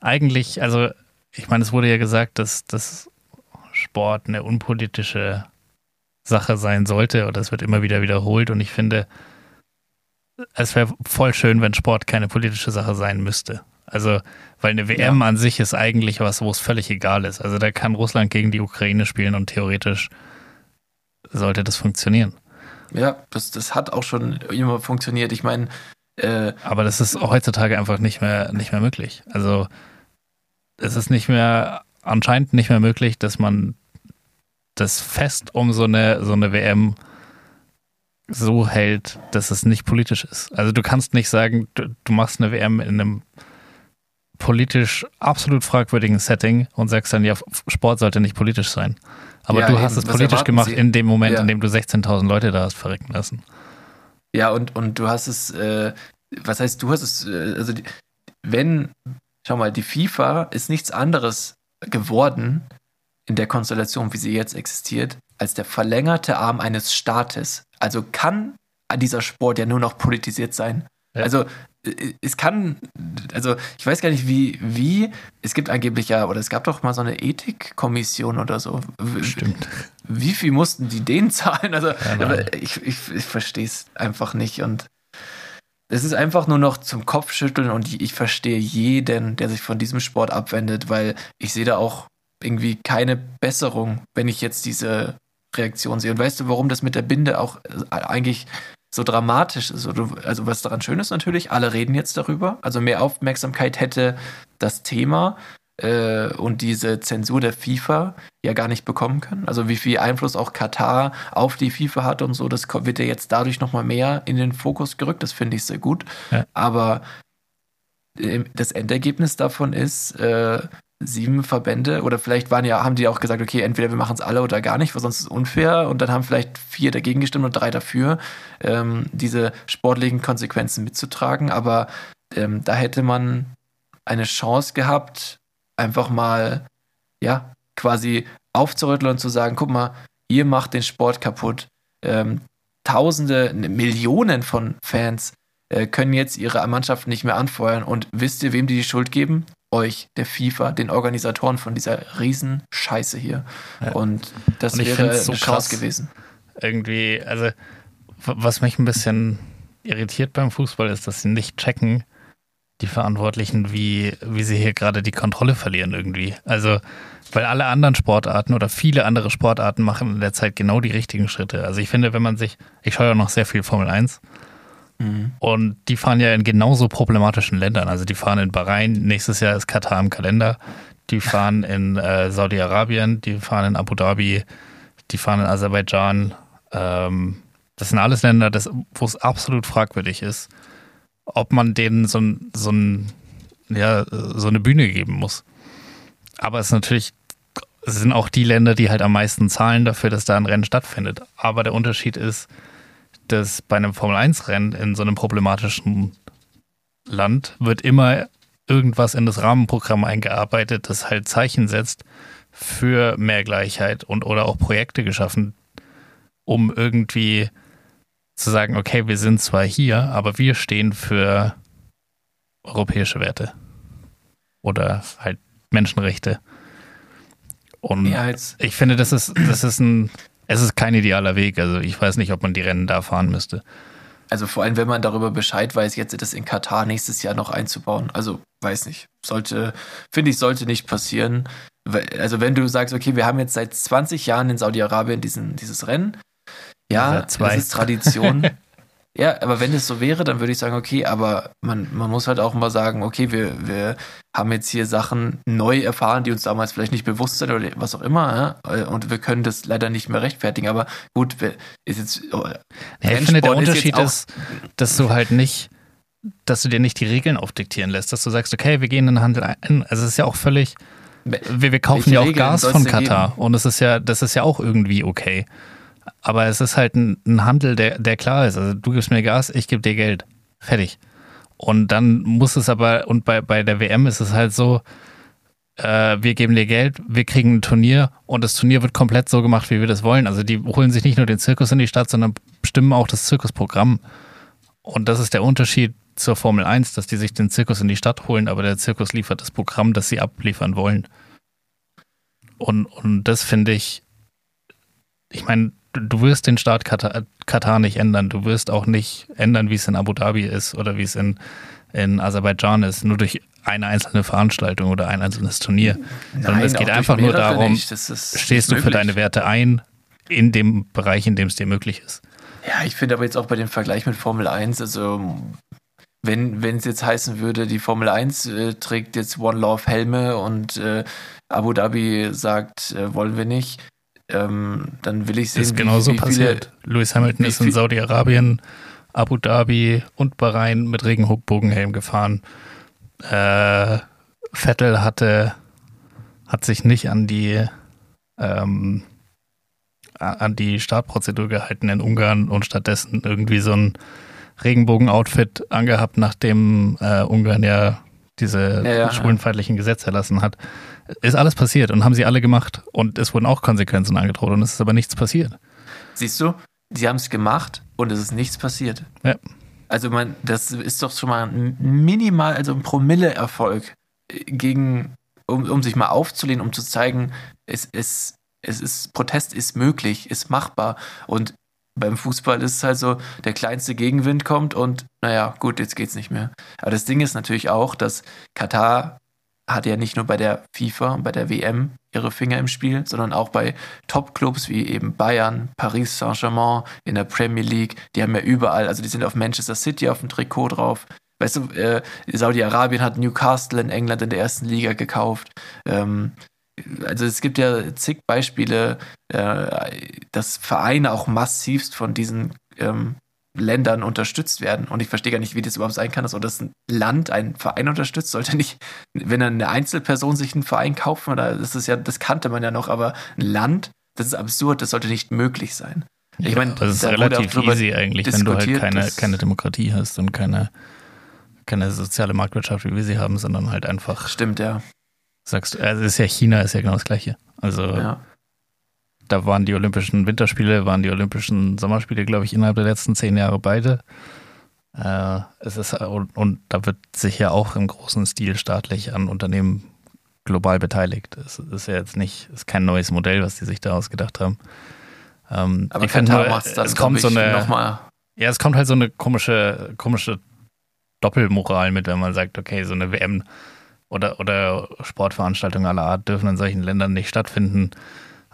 eigentlich, also ich meine, es wurde ja gesagt, dass das Sport eine unpolitische Sache sein sollte oder es wird immer wieder wiederholt und ich finde, es wäre voll schön, wenn Sport keine politische Sache sein müsste. Also, weil eine WM ja. an sich ist eigentlich was, wo es völlig egal ist. Also da kann Russland gegen die Ukraine spielen und theoretisch sollte das funktionieren. Ja, das, das hat auch schon immer funktioniert. Ich meine, äh, Aber das ist heutzutage einfach nicht mehr, nicht mehr möglich. Also es ist nicht mehr, anscheinend nicht mehr möglich, dass man das Fest um so eine, so eine WM so hält, dass es nicht politisch ist. Also du kannst nicht sagen, du, du machst eine WM in einem politisch absolut fragwürdigen Setting und sagst dann, ja, Sport sollte nicht politisch sein. Aber ja, du hast eben, es politisch gemacht Sie? in dem Moment, ja. in dem du 16.000 Leute da hast verrecken lassen. Ja, und, und du hast es, äh, was heißt, du hast es, äh, also die, wenn, schau mal, die FIFA ist nichts anderes geworden in der Konstellation, wie sie jetzt existiert, als der verlängerte Arm eines Staates. Also kann dieser Sport ja nur noch politisiert sein. Ja. Also äh, es kann, also ich weiß gar nicht, wie, wie, es gibt angeblich ja, oder es gab doch mal so eine Ethikkommission oder so. Stimmt. Wie viel mussten die denen zahlen? Also ja, ich, ich, ich verstehe es einfach nicht und es ist einfach nur noch zum Kopfschütteln und ich verstehe jeden, der sich von diesem Sport abwendet, weil ich sehe da auch irgendwie keine Besserung, wenn ich jetzt diese Reaktion sehe. Und weißt du, warum das mit der Binde auch äh, eigentlich so dramatisch ist. Also was daran schön ist natürlich, alle reden jetzt darüber. Also mehr Aufmerksamkeit hätte das Thema äh, und diese Zensur der FIFA ja gar nicht bekommen können. Also wie viel Einfluss auch Katar auf die FIFA hat und so, das wird ja jetzt dadurch nochmal mehr in den Fokus gerückt. Das finde ich sehr gut. Ja. Aber äh, das Endergebnis davon ist, äh, sieben Verbände oder vielleicht waren ja, haben die auch gesagt, okay, entweder wir machen es alle oder gar nicht, weil sonst ist es unfair und dann haben vielleicht vier dagegen gestimmt und drei dafür, ähm, diese sportlichen Konsequenzen mitzutragen. Aber ähm, da hätte man eine Chance gehabt, einfach mal, ja, quasi aufzurütteln und zu sagen, guck mal, ihr macht den Sport kaputt. Ähm, Tausende, Millionen von Fans äh, können jetzt ihre Mannschaft nicht mehr anfeuern. Und wisst ihr, wem die die Schuld geben? Euch, der FIFA, den Organisatoren von dieser riesen Scheiße hier. Ja. Und das und wäre so Chance gewesen. Irgendwie, also was mich ein bisschen irritiert beim Fußball ist, dass sie nicht checken, die Verantwortlichen, wie, wie sie hier gerade die Kontrolle verlieren irgendwie. Also, weil alle anderen Sportarten oder viele andere Sportarten machen in der Zeit genau die richtigen Schritte. Also ich finde, wenn man sich, ich schaue ja noch sehr viel Formel 1 mhm. und die fahren ja in genauso problematischen Ländern. Also die fahren in Bahrain, nächstes Jahr ist Katar im Kalender, die fahren in äh, Saudi-Arabien, die fahren in Abu Dhabi, die fahren in Aserbaidschan. Ähm, das sind alles Länder, wo es absolut fragwürdig ist, ob man denen so, so, ein, ja, so eine Bühne geben muss. Aber es natürlich, es sind auch die Länder, die halt am meisten zahlen dafür, dass da ein Rennen stattfindet. Aber der Unterschied ist, dass bei einem Formel-1-Rennen in so einem problematischen Land wird immer irgendwas in das Rahmenprogramm eingearbeitet, das halt Zeichen setzt für mehr Gleichheit und oder auch Projekte geschaffen, um irgendwie zu sagen, okay, wir sind zwar hier, aber wir stehen für europäische Werte oder halt Menschenrechte. Und ja, ich finde, das ist, das ist ein, es ist kein idealer Weg. Also ich weiß nicht, ob man die Rennen da fahren müsste. Also vor allem, wenn man darüber Bescheid weiß, jetzt das in Katar nächstes Jahr noch einzubauen. Also weiß nicht. Sollte, finde ich, sollte nicht passieren. Also wenn du sagst, okay, wir haben jetzt seit 20 Jahren in Saudi-Arabien dieses Rennen ja, das ist Tradition. ja, aber wenn es so wäre, dann würde ich sagen, okay, aber man, man muss halt auch mal sagen, okay, wir, wir haben jetzt hier Sachen neu erfahren, die uns damals vielleicht nicht bewusst sind oder was auch immer, ja? und wir können das leider nicht mehr rechtfertigen. Aber gut, ist jetzt. Oh, ja, ich finde, der Unterschied ist, ist, dass du halt nicht dass du dir nicht die Regeln aufdiktieren lässt, dass du sagst, okay, wir gehen in den Handel ein. Also es ist ja auch völlig, wir, wir kaufen ja auch Gas von Katar geben? und es ist ja, das ist ja auch irgendwie okay. Aber es ist halt ein, ein Handel, der, der klar ist. Also du gibst mir Gas, ich gebe dir Geld. Fertig. Und dann muss es aber, und bei, bei der WM ist es halt so, äh, wir geben dir Geld, wir kriegen ein Turnier und das Turnier wird komplett so gemacht, wie wir das wollen. Also die holen sich nicht nur den Zirkus in die Stadt, sondern bestimmen auch das Zirkusprogramm. Und das ist der Unterschied zur Formel 1, dass die sich den Zirkus in die Stadt holen, aber der Zirkus liefert das Programm, das sie abliefern wollen. Und, und das finde ich, ich meine, du wirst den Staat Katar, Katar, nicht ändern. Du wirst auch nicht ändern, wie es in Abu Dhabi ist oder wie es in, in Aserbaidschan ist, nur durch eine einzelne Veranstaltung oder ein einzelnes Turnier. Nein, Sondern es geht einfach nur darum, stehst du für deine Werte ein in dem Bereich, in dem es dir möglich ist. Ja, ich finde aber jetzt auch bei dem Vergleich mit Formel 1, also wenn es jetzt heißen würde, die Formel 1 äh, trägt jetzt One Love Helme und äh, Abu Dhabi sagt, äh, wollen wir nicht, ähm, dann will ich sehen, ist genauso wie, wie passiert. Viele, Lewis Hamilton ist in Saudi-Arabien, Abu Dhabi und Bahrain mit Regenbogenhelm gefahren. Äh, Vettel hatte, hat sich nicht an die ähm, an die Startprozedur gehalten in Ungarn und stattdessen irgendwie so ein Regenbogen-Outfit angehabt, nachdem äh, Ungarn ja diese ja, ja, schwulenfeindlichen Gesetze erlassen hat. Ist alles passiert und haben sie alle gemacht und es wurden auch Konsequenzen angedroht und es ist aber nichts passiert. Siehst du, sie haben es gemacht und es ist nichts passiert. Ja. Also man, das ist doch schon mal ein minimal, also ein Promille-Erfolg gegen, um, um sich mal aufzulehnen, um zu zeigen, es, es, es ist, Protest ist möglich, ist machbar. Und beim Fußball ist es halt so, der kleinste Gegenwind kommt und naja, gut, jetzt geht's nicht mehr. Aber das Ding ist natürlich auch, dass Katar hat ja nicht nur bei der FIFA und bei der WM ihre Finger im Spiel, sondern auch bei Top-Clubs wie eben Bayern, Paris Saint-Germain, in der Premier League. Die haben ja überall, also die sind auf Manchester City auf dem Trikot drauf. Weißt du, äh, Saudi-Arabien hat Newcastle in England in der ersten Liga gekauft. Ähm, also es gibt ja zig Beispiele, äh, dass Vereine auch massivst von diesen ähm, Ländern unterstützt werden. Und ich verstehe gar nicht, wie das überhaupt sein kann, dass, dass ein Land einen Verein unterstützt. Sollte nicht, wenn eine Einzelperson sich einen Verein kaufen, oder das ist ja, das kannte man ja noch, aber ein Land, das ist absurd, das sollte nicht möglich sein. Ich ja, meine, das ist relativ easy eigentlich, wenn du halt keine, keine Demokratie hast und keine, keine soziale Marktwirtschaft, wie wir sie haben, sondern halt einfach. Stimmt, ja. Sagst du, also ist ja China, ist ja genau das Gleiche. Also ja da waren die Olympischen Winterspiele, waren die Olympischen Sommerspiele, glaube ich, innerhalb der letzten zehn Jahre beide. Äh, es ist, und, und, da wird sich ja auch im großen Stil staatlich an Unternehmen global beteiligt. Es ist ja jetzt nicht, ist kein neues Modell, was die sich da ausgedacht haben. Ähm, Aber ich finde, es kommt so eine, Ja, es kommt halt so eine komische, komische Doppelmoral mit, wenn man sagt, okay, so eine WM oder, oder Sportveranstaltungen aller Art dürfen in solchen Ländern nicht stattfinden,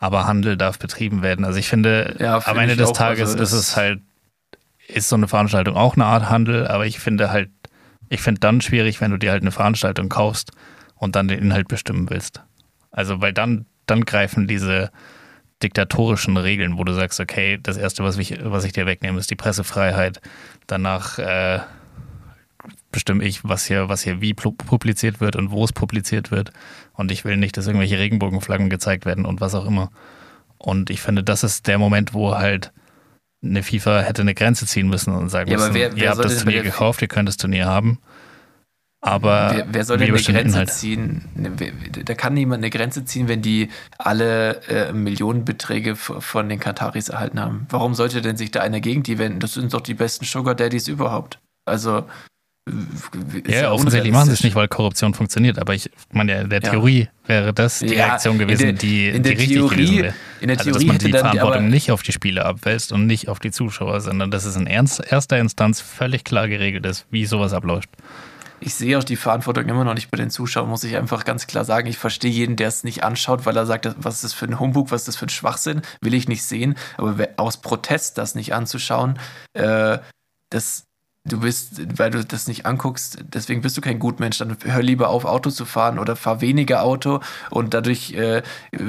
aber Handel darf betrieben werden. Also ich finde, ja, find am Ende des Tages also ist es halt, ist so eine Veranstaltung auch eine Art Handel, aber ich finde halt, ich finde dann schwierig, wenn du dir halt eine Veranstaltung kaufst und dann den Inhalt bestimmen willst. Also, weil dann, dann greifen diese diktatorischen Regeln, wo du sagst, okay, das Erste, was ich, was ich dir wegnehme, ist die Pressefreiheit. Danach äh, bestimme ich, was hier, was hier wie publiziert wird und wo es publiziert wird. Und ich will nicht, dass irgendwelche Regenbogenflaggen gezeigt werden und was auch immer. Und ich finde, das ist der Moment, wo halt eine FIFA hätte eine Grenze ziehen müssen und sagen ja, müssen, wer, wer ihr habt das Turnier gekauft, ihr könnt das Turnier haben. Aber wer, wer soll denn eine Grenze Inhalt? ziehen? Ne, da kann niemand eine Grenze ziehen, wenn die alle äh, Millionenbeträge von den Kataris erhalten haben. Warum sollte denn sich da einer gegen die wenden? Das sind doch die besten Sugar Daddies überhaupt. Also ja, offensichtlich machen sie es nicht, weil Korruption funktioniert. Aber ich meine, in der Theorie ja. wäre das die ja, Reaktion gewesen, der, die, die richtig Theorie, gewesen wäre. In der also, dass man die Verantwortung die, nicht auf die Spieler abwälzt und nicht auf die Zuschauer, sondern dass es in erster Instanz völlig klar geregelt ist, wie sowas abläuft ich sehe auch die Verantwortung immer noch nicht bei den Zuschauern, muss ich einfach ganz klar sagen. Ich verstehe jeden, der es nicht anschaut, weil er sagt, was ist das für ein Humbug, was ist das für ein Schwachsinn, will ich nicht sehen. Aber aus Protest das nicht anzuschauen, äh, das, du bist, weil du das nicht anguckst, deswegen bist du kein Gutmensch. Dann hör lieber auf, Auto zu fahren oder fahr weniger Auto und dadurch äh,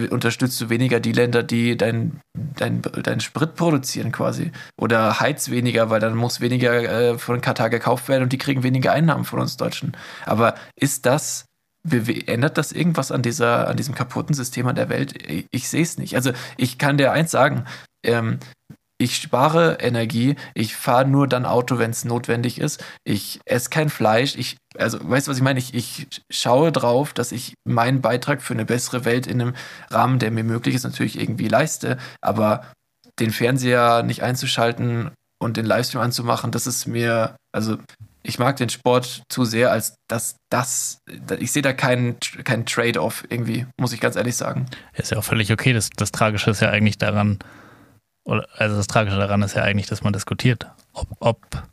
unterstützt du weniger die Länder, die dein, dein, dein Sprit produzieren quasi. Oder heiz weniger, weil dann muss weniger äh, von Katar gekauft werden und die kriegen weniger Einnahmen von uns Deutschen. Aber ist das ändert das irgendwas an dieser, an diesem kaputten System an der Welt? Ich, ich sehe es nicht. Also ich kann dir eins sagen, ähm, ich spare Energie, ich fahre nur dann Auto, wenn es notwendig ist. Ich esse kein Fleisch. Ich, also, weißt du, was ich meine? Ich, ich schaue drauf, dass ich meinen Beitrag für eine bessere Welt in einem Rahmen, der mir möglich ist, natürlich irgendwie leiste. Aber den Fernseher nicht einzuschalten und den Livestream anzumachen, das ist mir, also ich mag den Sport zu sehr, als dass das, ich sehe da keinen kein Trade-off irgendwie, muss ich ganz ehrlich sagen. Ist ja auch völlig okay. Das, das Tragische ist ja eigentlich daran, also das Tragische daran ist ja eigentlich, dass man diskutiert, ob, ob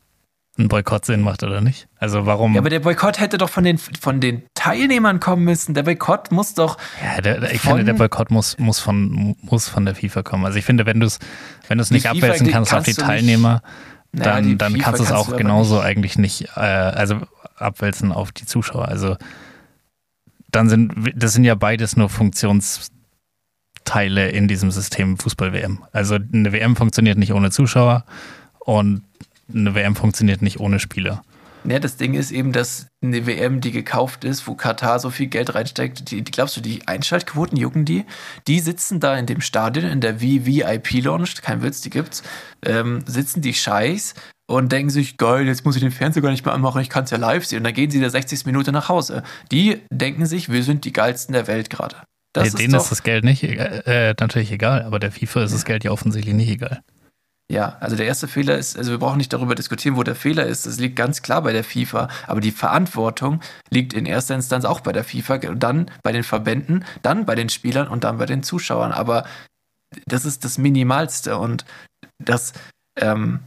ein Boykott Sinn macht oder nicht. Also warum. Ja, aber der Boykott hätte doch von den, von den Teilnehmern kommen müssen. Der Boykott muss doch. Ja, der, ich finde, der Boykott muss, muss, von, muss von der FIFA kommen. Also ich finde, wenn du es wenn nicht abwälzen kannst, kannst auf die Teilnehmer, nicht, dann, naja, dann kannst du es auch genauso nicht. eigentlich nicht, äh, also abwälzen auf die Zuschauer. Also dann sind, das sind ja beides nur Funktions, Teile in diesem System Fußball-WM. Also eine WM funktioniert nicht ohne Zuschauer und eine WM funktioniert nicht ohne Spieler. Ja, das Ding ist eben, dass eine WM, die gekauft ist, wo Katar so viel Geld reinsteckt, die, glaubst du, die Einschaltquoten jucken die? Die sitzen da in dem Stadion, in der VVIP-Lounge, kein Witz, die gibt's, ähm, sitzen die Scheiß und denken sich, geil, jetzt muss ich den Fernseher gar nicht mehr anmachen, ich kann es ja live sehen. Und dann gehen sie in der 60. Minute nach Hause. Die denken sich, wir sind die geilsten der Welt gerade. Das denen ist, ist, das Geld nicht äh, natürlich egal, aber der FIFA ist das Geld ja offensichtlich nicht egal. Ja, also der erste Fehler ist, also wir brauchen nicht darüber diskutieren, wo der Fehler ist. Das liegt ganz klar bei der FIFA. Aber die Verantwortung liegt in erster Instanz auch bei der FIFA, dann bei den Verbänden, dann bei den Spielern und dann bei den Zuschauern. Aber das ist das Minimalste und das ähm,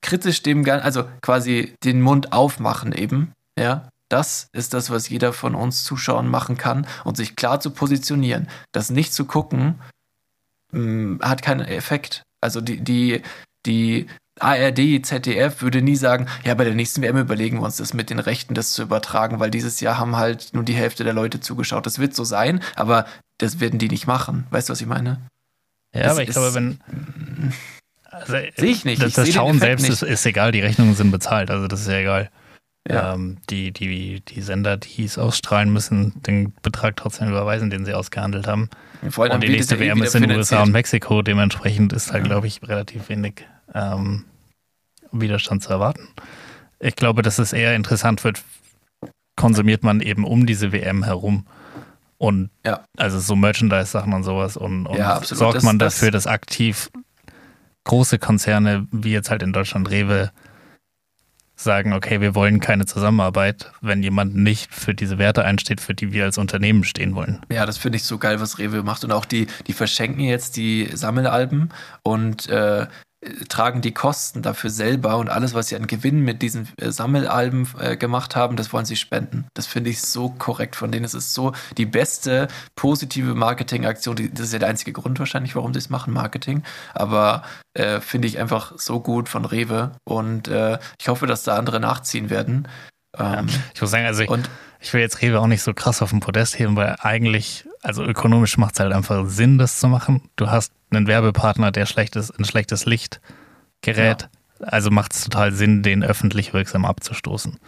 kritisch dem, also quasi den Mund aufmachen eben, ja, das ist das, was jeder von uns Zuschauern machen kann und sich klar zu positionieren. Das nicht zu gucken, mh, mm, hat keinen Effekt. Also die, die, die ARD, ZDF würde nie sagen, ja, bei der nächsten WM überlegen wir uns das mit den Rechten, das zu übertragen, weil dieses Jahr haben halt nur die Hälfte der Leute zugeschaut. Das wird so sein, aber das werden die nicht machen. Weißt du, was ich meine? Ja, das aber ich glaube, wenn. Also, sehe ich nicht. Das, ich das Schauen selbst ist, ist, egal, die Rechnungen sind bezahlt, also das ist ja egal. Ja. Ähm, die, die, die Sender, die es ausstrahlen müssen, den Betrag trotzdem überweisen, den sie ausgehandelt haben. Vor allem und die nächste WM ist in den USA und Mexiko, dementsprechend ist da, ja. glaube ich, relativ wenig ähm, Widerstand zu erwarten. Ich glaube, dass es eher interessant wird, konsumiert man eben um diese WM herum. Und ja. also so Merchandise-Sachen und sowas und, und ja, sorgt man das, dafür, dass aktiv große Konzerne, wie jetzt halt in Deutschland Rewe, sagen, okay, wir wollen keine Zusammenarbeit, wenn jemand nicht für diese Werte einsteht, für die wir als Unternehmen stehen wollen. Ja, das finde ich so geil, was Rewe macht. Und auch die, die verschenken jetzt die Sammelalben und äh, tragen die Kosten dafür selber und alles, was sie an Gewinn mit diesen äh, Sammelalben äh, gemacht haben, das wollen sie spenden. Das finde ich so korrekt von denen. Es ist so die beste positive Marketingaktion. Das ist ja der einzige Grund wahrscheinlich, warum sie es machen, Marketing. Aber äh, finde ich einfach so gut von Rewe und äh, ich hoffe, dass da andere nachziehen werden. Ähm, ja, ich muss sagen, also ich, ich will jetzt Rewe auch nicht so krass auf den Podest heben, weil eigentlich, also ökonomisch macht es halt einfach Sinn, das zu machen. Du hast einen Werbepartner, der schlechtes, ein schlechtes Licht gerät. Ja. Also macht es total Sinn, den öffentlich wirksam abzustoßen.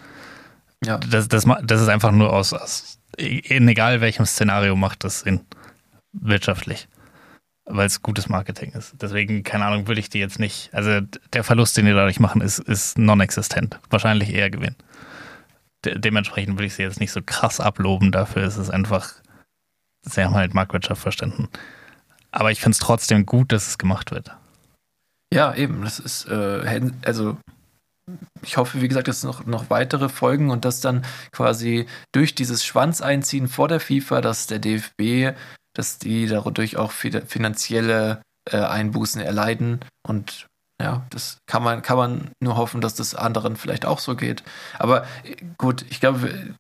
Ja. Das, das, das ist einfach nur aus, aus, in egal welchem Szenario macht das Sinn. Wirtschaftlich. Weil es gutes Marketing ist. Deswegen, keine Ahnung, würde ich die jetzt nicht. Also der Verlust, den die dadurch machen, ist, ist non-existent. Wahrscheinlich eher Gewinn de dementsprechend würde ich sie jetzt nicht so krass abloben. Dafür ist es einfach, sie haben halt Marktwirtschaft verstanden. Aber ich finde es trotzdem gut, dass es gemacht wird. Ja, eben. Das ist, äh, also ich hoffe, wie gesagt, dass noch, noch weitere Folgen und dass dann quasi durch dieses Schwanzeinziehen vor der FIFA, dass der DFB, dass die dadurch auch finanzielle äh, Einbußen erleiden und ja, das kann man, kann man nur hoffen, dass das anderen vielleicht auch so geht. Aber äh, gut, ich glaube, wir,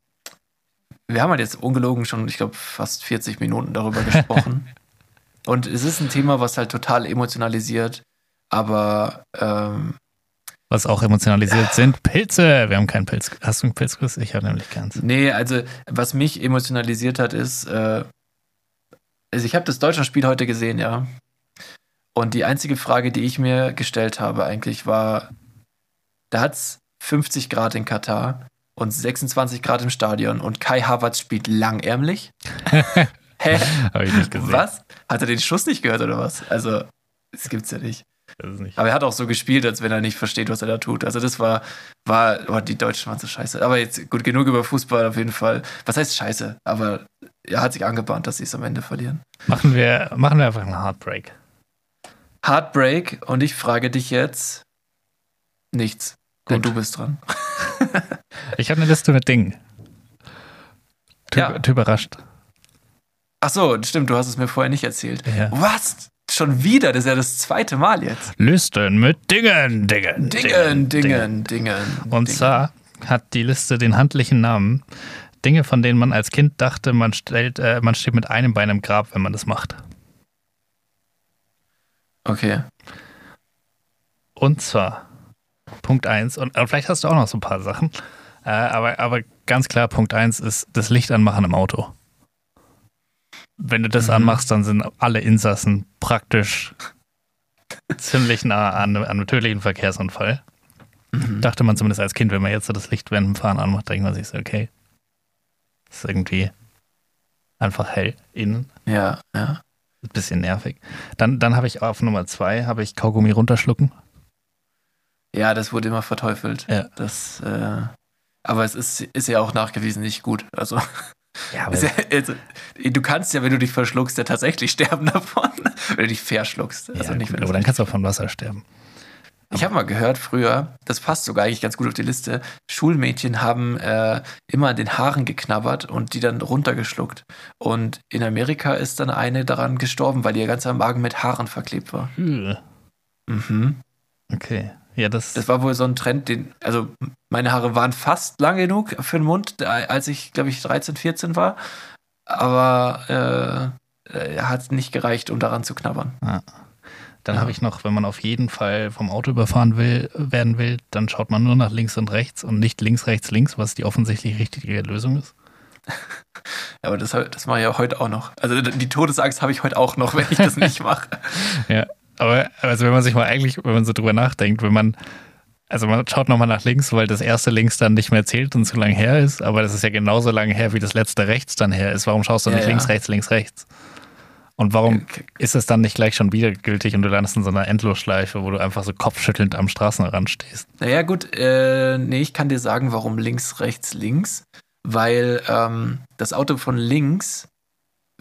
wir haben halt jetzt ungelogen schon, ich glaube, fast 40 Minuten darüber gesprochen. Und es ist ein Thema, was halt total emotionalisiert, aber ähm, was auch emotionalisiert sind, Pilze. Wir haben keinen Pilz. Hast du einen Pilzkuss? Ich habe nämlich keins. Nee, also was mich emotionalisiert hat, ist, äh, also ich habe das Deutschlandspiel heute gesehen, ja. Und die einzige Frage, die ich mir gestellt habe, eigentlich war: Da hat es 50 Grad in Katar und 26 Grad im Stadion und Kai Havertz spielt langärmlich. Hä? Hab ich nicht gesehen. Was? Hat er den Schuss nicht gehört oder was? Also, das gibt's ja nicht. nicht. Aber er hat auch so gespielt, als wenn er nicht versteht, was er da tut. Also das war, war, oh, die Deutschen waren so scheiße. Aber jetzt gut genug über Fußball auf jeden Fall. Was heißt scheiße? Aber er hat sich angebahnt, dass sie es am Ende verlieren. Machen wir, machen wir einfach einen Heartbreak. Heartbreak und ich frage dich jetzt nichts. Gut. Denn du bist dran. ich habe eine Liste mit Dingen. Du, ja. du überrascht. Ach so, stimmt, du hast es mir vorher nicht erzählt. Ja. Was? Schon wieder? Das ist ja das zweite Mal jetzt. Listen mit Dingen, Dingen, Dingen, Dingen, Dingen. Dingen Und zwar hat die Liste den handlichen Namen Dinge, von denen man als Kind dachte, man, stellt, äh, man steht mit einem Bein im Grab, wenn man das macht. Okay. Und zwar Punkt 1, und, und, vielleicht hast du auch noch so ein paar Sachen, äh, aber, aber ganz klar, Punkt 1 ist das Licht anmachen im Auto. Wenn du das mhm. anmachst, dann sind alle Insassen praktisch ziemlich nah an, an einem tödlichen Verkehrsunfall. Mhm. Dachte man zumindest als Kind, wenn man jetzt so das Licht während dem Fahren anmacht, denkt man sich so, okay, ist irgendwie einfach hell innen. Ja, ja. Bisschen nervig. Dann, dann habe ich auf Nummer zwei, habe ich Kaugummi runterschlucken. Ja, das wurde immer verteufelt. Ja. Das, äh, aber es ist, ist ja auch nachgewiesen nicht gut. Also, ja, ja, also, du kannst ja, wenn du dich verschluckst, ja tatsächlich sterben davon. wenn du dich verschluckst. Also ja, nicht, gut, aber dann kannst du auch von Wasser sterben. Ich habe mal gehört früher, das passt sogar eigentlich ganz gut auf die Liste, Schulmädchen haben äh, immer an den Haaren geknabbert und die dann runtergeschluckt. Und in Amerika ist dann eine daran gestorben, weil ihr ganzer Magen mit Haaren verklebt war. Hm. Mhm. Okay. Ja, das, das war wohl so ein Trend, den, also meine Haare waren fast lang genug für den Mund, als ich, glaube ich, 13, 14 war. Aber äh, hat nicht gereicht, um daran zu knabbern. Ja. Dann ja. habe ich noch, wenn man auf jeden Fall vom Auto überfahren will, werden will, dann schaut man nur nach links und rechts und nicht links, rechts, links, was die offensichtlich richtige Lösung ist. Ja, aber das, das mache ich ja heute auch noch. Also die Todesangst habe ich heute auch noch, wenn ich das nicht mache. ja, aber also wenn man sich mal eigentlich, wenn man so drüber nachdenkt, wenn man, also man schaut nochmal nach links, weil das erste links dann nicht mehr zählt und zu lang her ist, aber das ist ja genauso lang her, wie das letzte rechts dann her ist. Warum schaust du ja, nicht ja. links, rechts, links, rechts? Und warum ist es dann nicht gleich schon wieder gültig und du landest in so einer Endlosschleife, wo du einfach so kopfschüttelnd am Straßenrand stehst? Naja, gut, äh, nee, ich kann dir sagen, warum links, rechts, links. Weil ähm, das Auto von links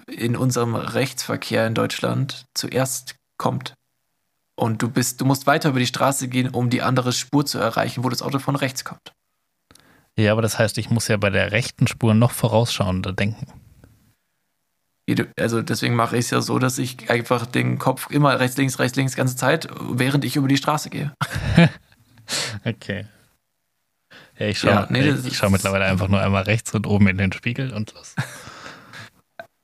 in unserem Rechtsverkehr in Deutschland zuerst kommt. Und du bist, du musst weiter über die Straße gehen, um die andere Spur zu erreichen, wo das Auto von rechts kommt. Ja, aber das heißt, ich muss ja bei der rechten Spur noch vorausschauender denken. Also deswegen mache ich es ja so, dass ich einfach den Kopf immer rechts, links, rechts, links ganze Zeit, während ich über die Straße gehe. okay. Ja, ich schaue ja, nee, schau mittlerweile einfach nur einmal rechts und oben in den Spiegel und los.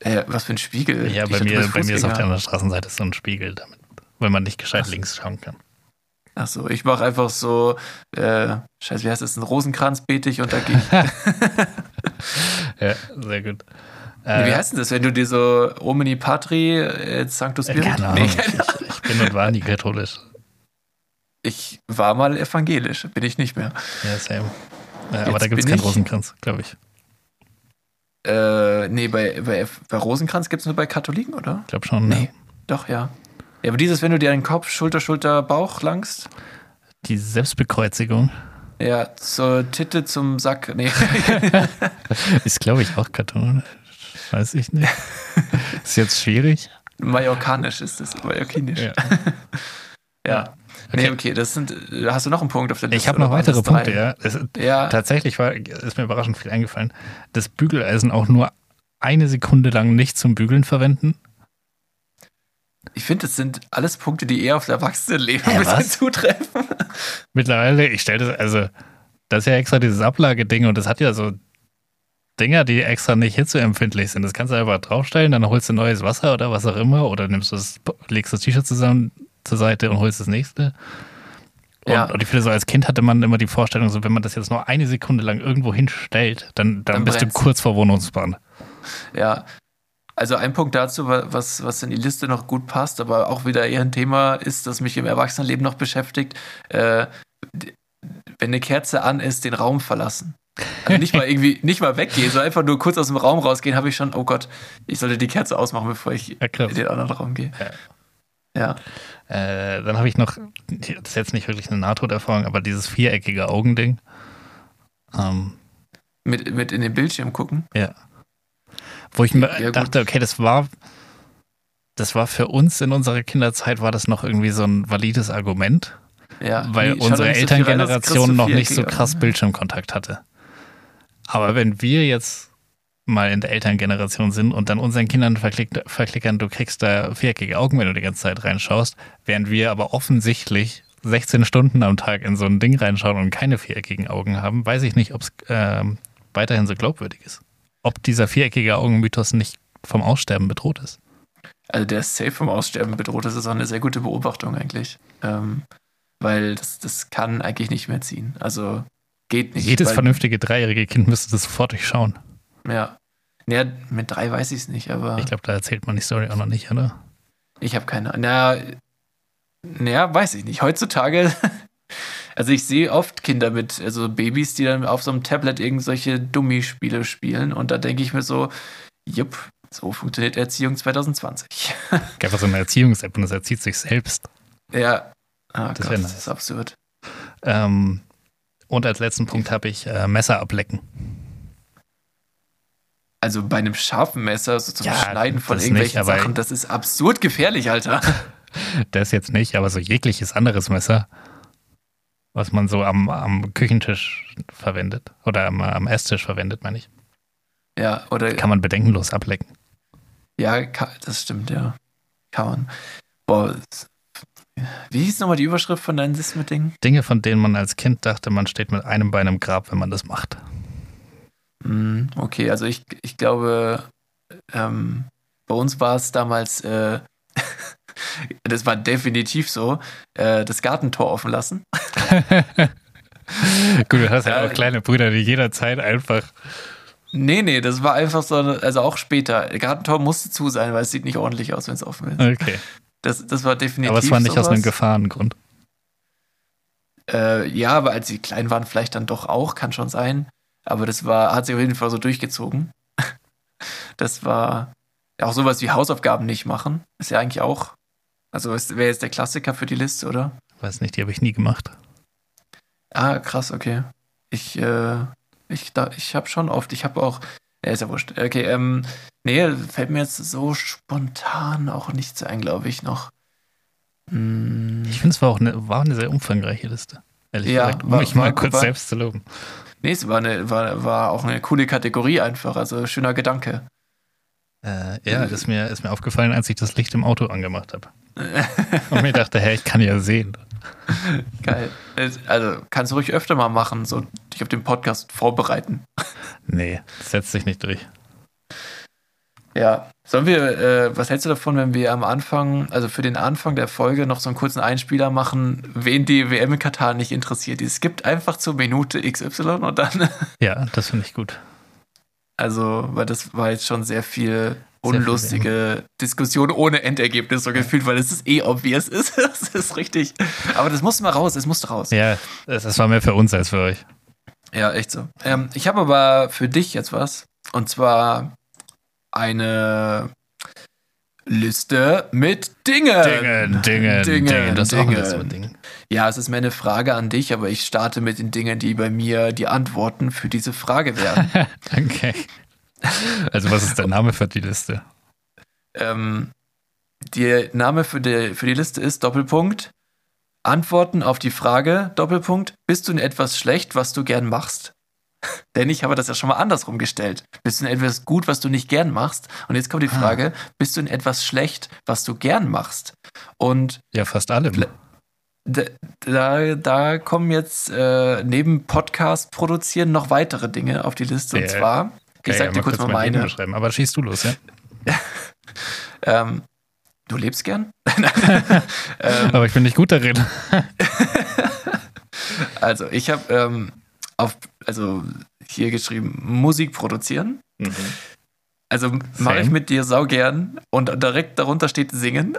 Äh, was für ein Spiegel? Ja, bei mir, bei mir ist auf der anderen Straßenseite so ein Spiegel, damit, weil man nicht gescheit Ach. links schauen kann. Ach so, ich mache einfach so, äh, scheiße, wie heißt das, ein Rosenkranz bete ich und da gehe ich. ja, sehr gut. Äh, wie heißt denn das, wenn du dir so Omini Patri, äh, Sanctus Spirit? Keine Ahnung. Nee. Ich, ich, bin und war nie katholisch. Ich war mal evangelisch, bin ich nicht mehr. Ja, same. Ja, aber da gibt es keinen Rosenkranz, glaube ich. Äh, nee, bei, bei, bei Rosenkranz gibt es nur bei Katholiken, oder? Ich glaube schon. Nee, ja. doch, ja. Ja, aber dieses, wenn du dir deinen Kopf, Schulter, Schulter, Bauch langst. Die Selbstbekreuzigung. Ja, zur Titte zum Sack. Nee. ist, glaube ich, auch katholisch. Weiß ich nicht. Ist jetzt schwierig. Mallorcanisch ist das, mallorquinisch. Ja. ja. Okay. Nee, okay, das sind, hast du noch einen Punkt auf der Liste? Ich habe noch weitere Punkte, ja. Es, ja. Tatsächlich war, ist mir überraschend viel eingefallen. Das Bügeleisen auch nur eine Sekunde lang nicht zum Bügeln verwenden. Ich finde, das sind alles Punkte, die eher auf das Erwachsenenleben ein bisschen zutreffen. Mittlerweile, ich stelle das, also, das ist ja extra dieses Ablageding und das hat ja so Dinger, die extra nicht hitzeempfindlich sind. Das kannst du einfach draufstellen, dann holst du neues Wasser oder was auch immer oder nimmst das, legst das T-Shirt zusammen zur Seite und holst das nächste. Und, ja. und ich finde, so als Kind hatte man immer die Vorstellung, so wenn man das jetzt nur eine Sekunde lang irgendwo hinstellt, dann, dann, dann bist brennt's. du kurz vor Wohnungsbahn. Ja. Also ein Punkt dazu, was, was in die Liste noch gut passt, aber auch wieder eher ein Thema ist, das mich im Erwachsenenleben noch beschäftigt. Äh, wenn eine Kerze an ist, den Raum verlassen. Also nicht mal irgendwie, nicht mal weggehen, so einfach nur kurz aus dem Raum rausgehen, habe ich schon, oh Gott, ich sollte die Kerze ausmachen, bevor ich ja, in den anderen Raum gehe. Ja. ja. Äh, dann habe ich noch, das ist jetzt nicht wirklich eine Nahtoderfahrung, aber dieses viereckige Augending. Ähm, mit, mit in den Bildschirm gucken? Ja. Wo ich mir ja, dachte, okay, das war, das war für uns in unserer Kinderzeit, war das noch irgendwie so ein valides Argument. Ja, weil unsere Elterngeneration noch nicht so krass Bildschirmkontakt hatte. Aber wenn wir jetzt mal in der Elterngeneration sind und dann unseren Kindern verklickern, du kriegst da viereckige Augen, wenn du die ganze Zeit reinschaust, während wir aber offensichtlich 16 Stunden am Tag in so ein Ding reinschauen und keine viereckigen Augen haben, weiß ich nicht, ob es äh, weiterhin so glaubwürdig ist. Ob dieser viereckige Augenmythos nicht vom Aussterben bedroht ist. Also der ist safe vom Aussterben bedroht, das ist auch eine sehr gute Beobachtung eigentlich. Ähm, weil das, das kann eigentlich nicht mehr ziehen. Also Geht nicht. Jedes vernünftige dreijährige Kind müsste das sofort durchschauen. Ja. Ja, mit drei weiß ich es nicht, aber. Ich glaube, da erzählt man die Story auch noch nicht, oder? Ich habe keine Ahnung. Na, naja, weiß ich nicht. Heutzutage, also ich sehe oft Kinder mit, also Babys, die dann auf so einem Tablet irgendwelche Dummy-Spiele spielen und da denke ich mir so, jupp, so funktioniert Erziehung 2020. Einfach so eine Erziehungs-App und das erzieht sich selbst. Ja. Ah, das, Gott, nice. das ist absurd. Ähm, und als letzten Punkt habe ich äh, Messer ablecken. Also bei einem scharfen Messer, so zum ja, Schneiden von irgendwelchen nicht, Sachen, das ist absurd gefährlich, Alter. das jetzt nicht, aber so jegliches anderes Messer, was man so am, am Küchentisch verwendet oder am, am Esstisch verwendet, meine ich. Ja, oder. Kann man bedenkenlos ablecken. Ja, das stimmt, ja. Kann man. Boah, wie hieß nochmal die Überschrift von deinem Sismit-Ding? Dinge, von denen man als Kind dachte, man steht mit einem Bein im Grab, wenn man das macht. Mm, okay, also ich, ich glaube, ähm, bei uns war es damals, äh, das war definitiv so, äh, das Gartentor offen lassen. Gut, du hast ja auch kleine Brüder, die jederzeit einfach. Nee, nee, das war einfach so, also auch später. Gartentor musste zu sein, weil es sieht nicht ordentlich aus, wenn es offen ist. Okay. Das, das war definitiv. Aber es war nicht sowas. aus einem Gefahrengrund. Äh, ja, aber als sie klein waren, vielleicht dann doch auch, kann schon sein. Aber das war, hat sich auf jeden Fall so durchgezogen. Das war auch sowas wie Hausaufgaben nicht machen. Ist ja eigentlich auch. Also wäre jetzt der Klassiker für die Liste, oder? Weiß nicht, die habe ich nie gemacht. Ah, krass, okay. Ich, äh, ich, da, ich habe schon oft, ich habe auch, ja, ist ja wurscht. Okay, ähm, Nee, fällt mir jetzt so spontan auch nichts ein, glaube ich, noch. Hm. Ich finde, es war auch eine, war eine sehr umfangreiche Liste. Ehrlich ja, gesagt, um war, mich mal kurz war, selbst zu loben. Nee, es war, eine, war, war auch eine coole Kategorie einfach, also schöner Gedanke. Äh, ja, ist mir, ist mir aufgefallen, als ich das Licht im Auto angemacht habe. Und mir dachte, hey, ich kann ja sehen. Geil. Also kannst du ruhig öfter mal machen, so dich auf den Podcast vorbereiten. Nee, setzt sich nicht durch. Ja. Sollen wir, äh, was hältst du davon, wenn wir am Anfang, also für den Anfang der Folge noch so einen kurzen Einspieler machen, wen die WM in Katar nicht interessiert? Es gibt einfach zur Minute XY und dann. Ja, das finde ich gut. Also, weil das war jetzt schon sehr viel unlustige viel Diskussion ohne Endergebnis so gefühlt, weil es ist eh obvious ist. das ist richtig. Aber das muss mal raus, es musste raus. Ja, das war mehr für uns als für euch. Ja, echt so. Ähm, ich habe aber für dich jetzt was. Und zwar eine Liste mit Dingen. Dingen, Dingen, Dingen. Dingen. Das Dingen. Auch Ding. Ja, es ist mehr eine Frage an dich, aber ich starte mit den Dingen, die bei mir die Antworten für diese Frage wären. okay. Also, was ist der Name für die Liste? Ähm, der Name für die, für die Liste ist Doppelpunkt. Antworten auf die Frage, Doppelpunkt, bist du in etwas schlecht, was du gern machst? Denn ich habe das ja schon mal andersrum gestellt. Bist du in etwas gut, was du nicht gern machst? Und jetzt kommt die ah. Frage, ah. bist du in etwas schlecht, was du gern machst? Und ja, fast alle. Da, da, da, kommen jetzt äh, neben Podcast produzieren noch weitere Dinge auf die Liste. Und zwar, ich sag ja, dir kurz mal meine. Schreiben, aber schießt du los, ja? ähm, du lebst gern? ähm, aber ich bin nicht gut darin. also, ich habe ähm, auf, also hier geschrieben, Musik produzieren. Mhm. Also mache ich mit dir sau gern und direkt darunter steht Singen.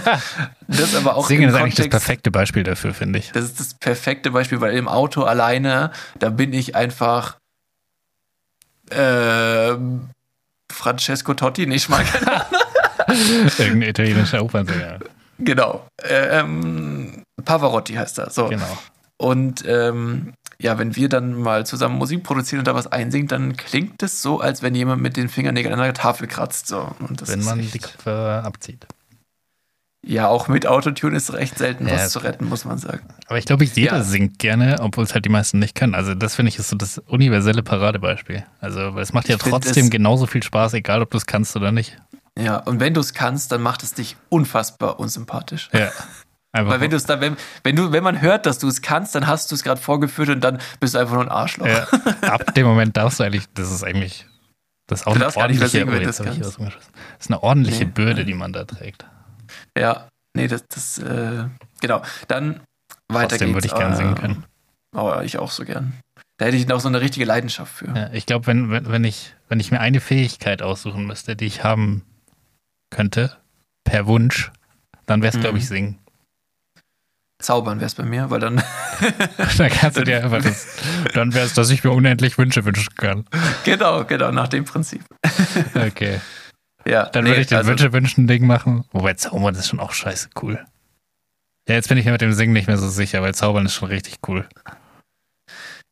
das aber auch Singen ist eigentlich das perfekte Beispiel dafür, finde ich. Das ist das perfekte Beispiel, weil im Auto alleine, da bin ich einfach äh, Francesco Totti, nicht mal keine Irgendein italienischer Opernsänger. Genau. Ähm, Pavarotti heißt er. So. Genau. Und ähm, ja, wenn wir dann mal zusammen Musik produzieren und da was einsingen, dann klingt es so, als wenn jemand mit den Fingernägeln an der Tafel kratzt. So. wenn man die Kopfhörer abzieht. Ja, auch mit Autotune ist recht selten ja, was zu retten, muss man sagen. Aber ich glaube, jeder ja. singt gerne, obwohl es halt die meisten nicht können. Also das finde ich ist so das universelle Paradebeispiel. Also es macht ja ich trotzdem genauso viel Spaß, egal ob du es kannst oder nicht. Ja, und wenn du es kannst, dann macht es dich unfassbar unsympathisch. Ja. Einfach Weil wenn du es dann, wenn, wenn du, wenn man hört, dass du es kannst, dann hast du es gerade vorgeführt und dann bist du einfach nur ein Arschloch. Ja, ab dem Moment darfst du eigentlich, das ist eigentlich, das ist auch eine ordentliche, oh, das, das ist eine ordentliche nee, Bürde, die man da trägt. Ja, nee, das, das äh, genau. Dann weiter Trotzdem geht's. würde ich gern singen können. Oh, ich auch so gern. Da hätte ich noch so eine richtige Leidenschaft für. Ja, ich glaube, wenn, wenn, wenn, ich, wenn ich mir eine Fähigkeit aussuchen müsste, die ich haben könnte, per Wunsch, dann wäre es, mhm. glaube ich, singen. Zaubern wäre es bei mir, weil dann. dann kannst du dir einfach das. Dann wäre es, dass ich mir unendlich Wünsche wünschen kann. Genau, genau, nach dem Prinzip. okay. Ja. Dann nee, würde ich den also, Wünsche wünschen Ding machen. Wobei Zaubern ist schon auch scheiße cool. Ja, jetzt bin ich mir mit dem Singen nicht mehr so sicher, weil Zaubern ist schon richtig cool.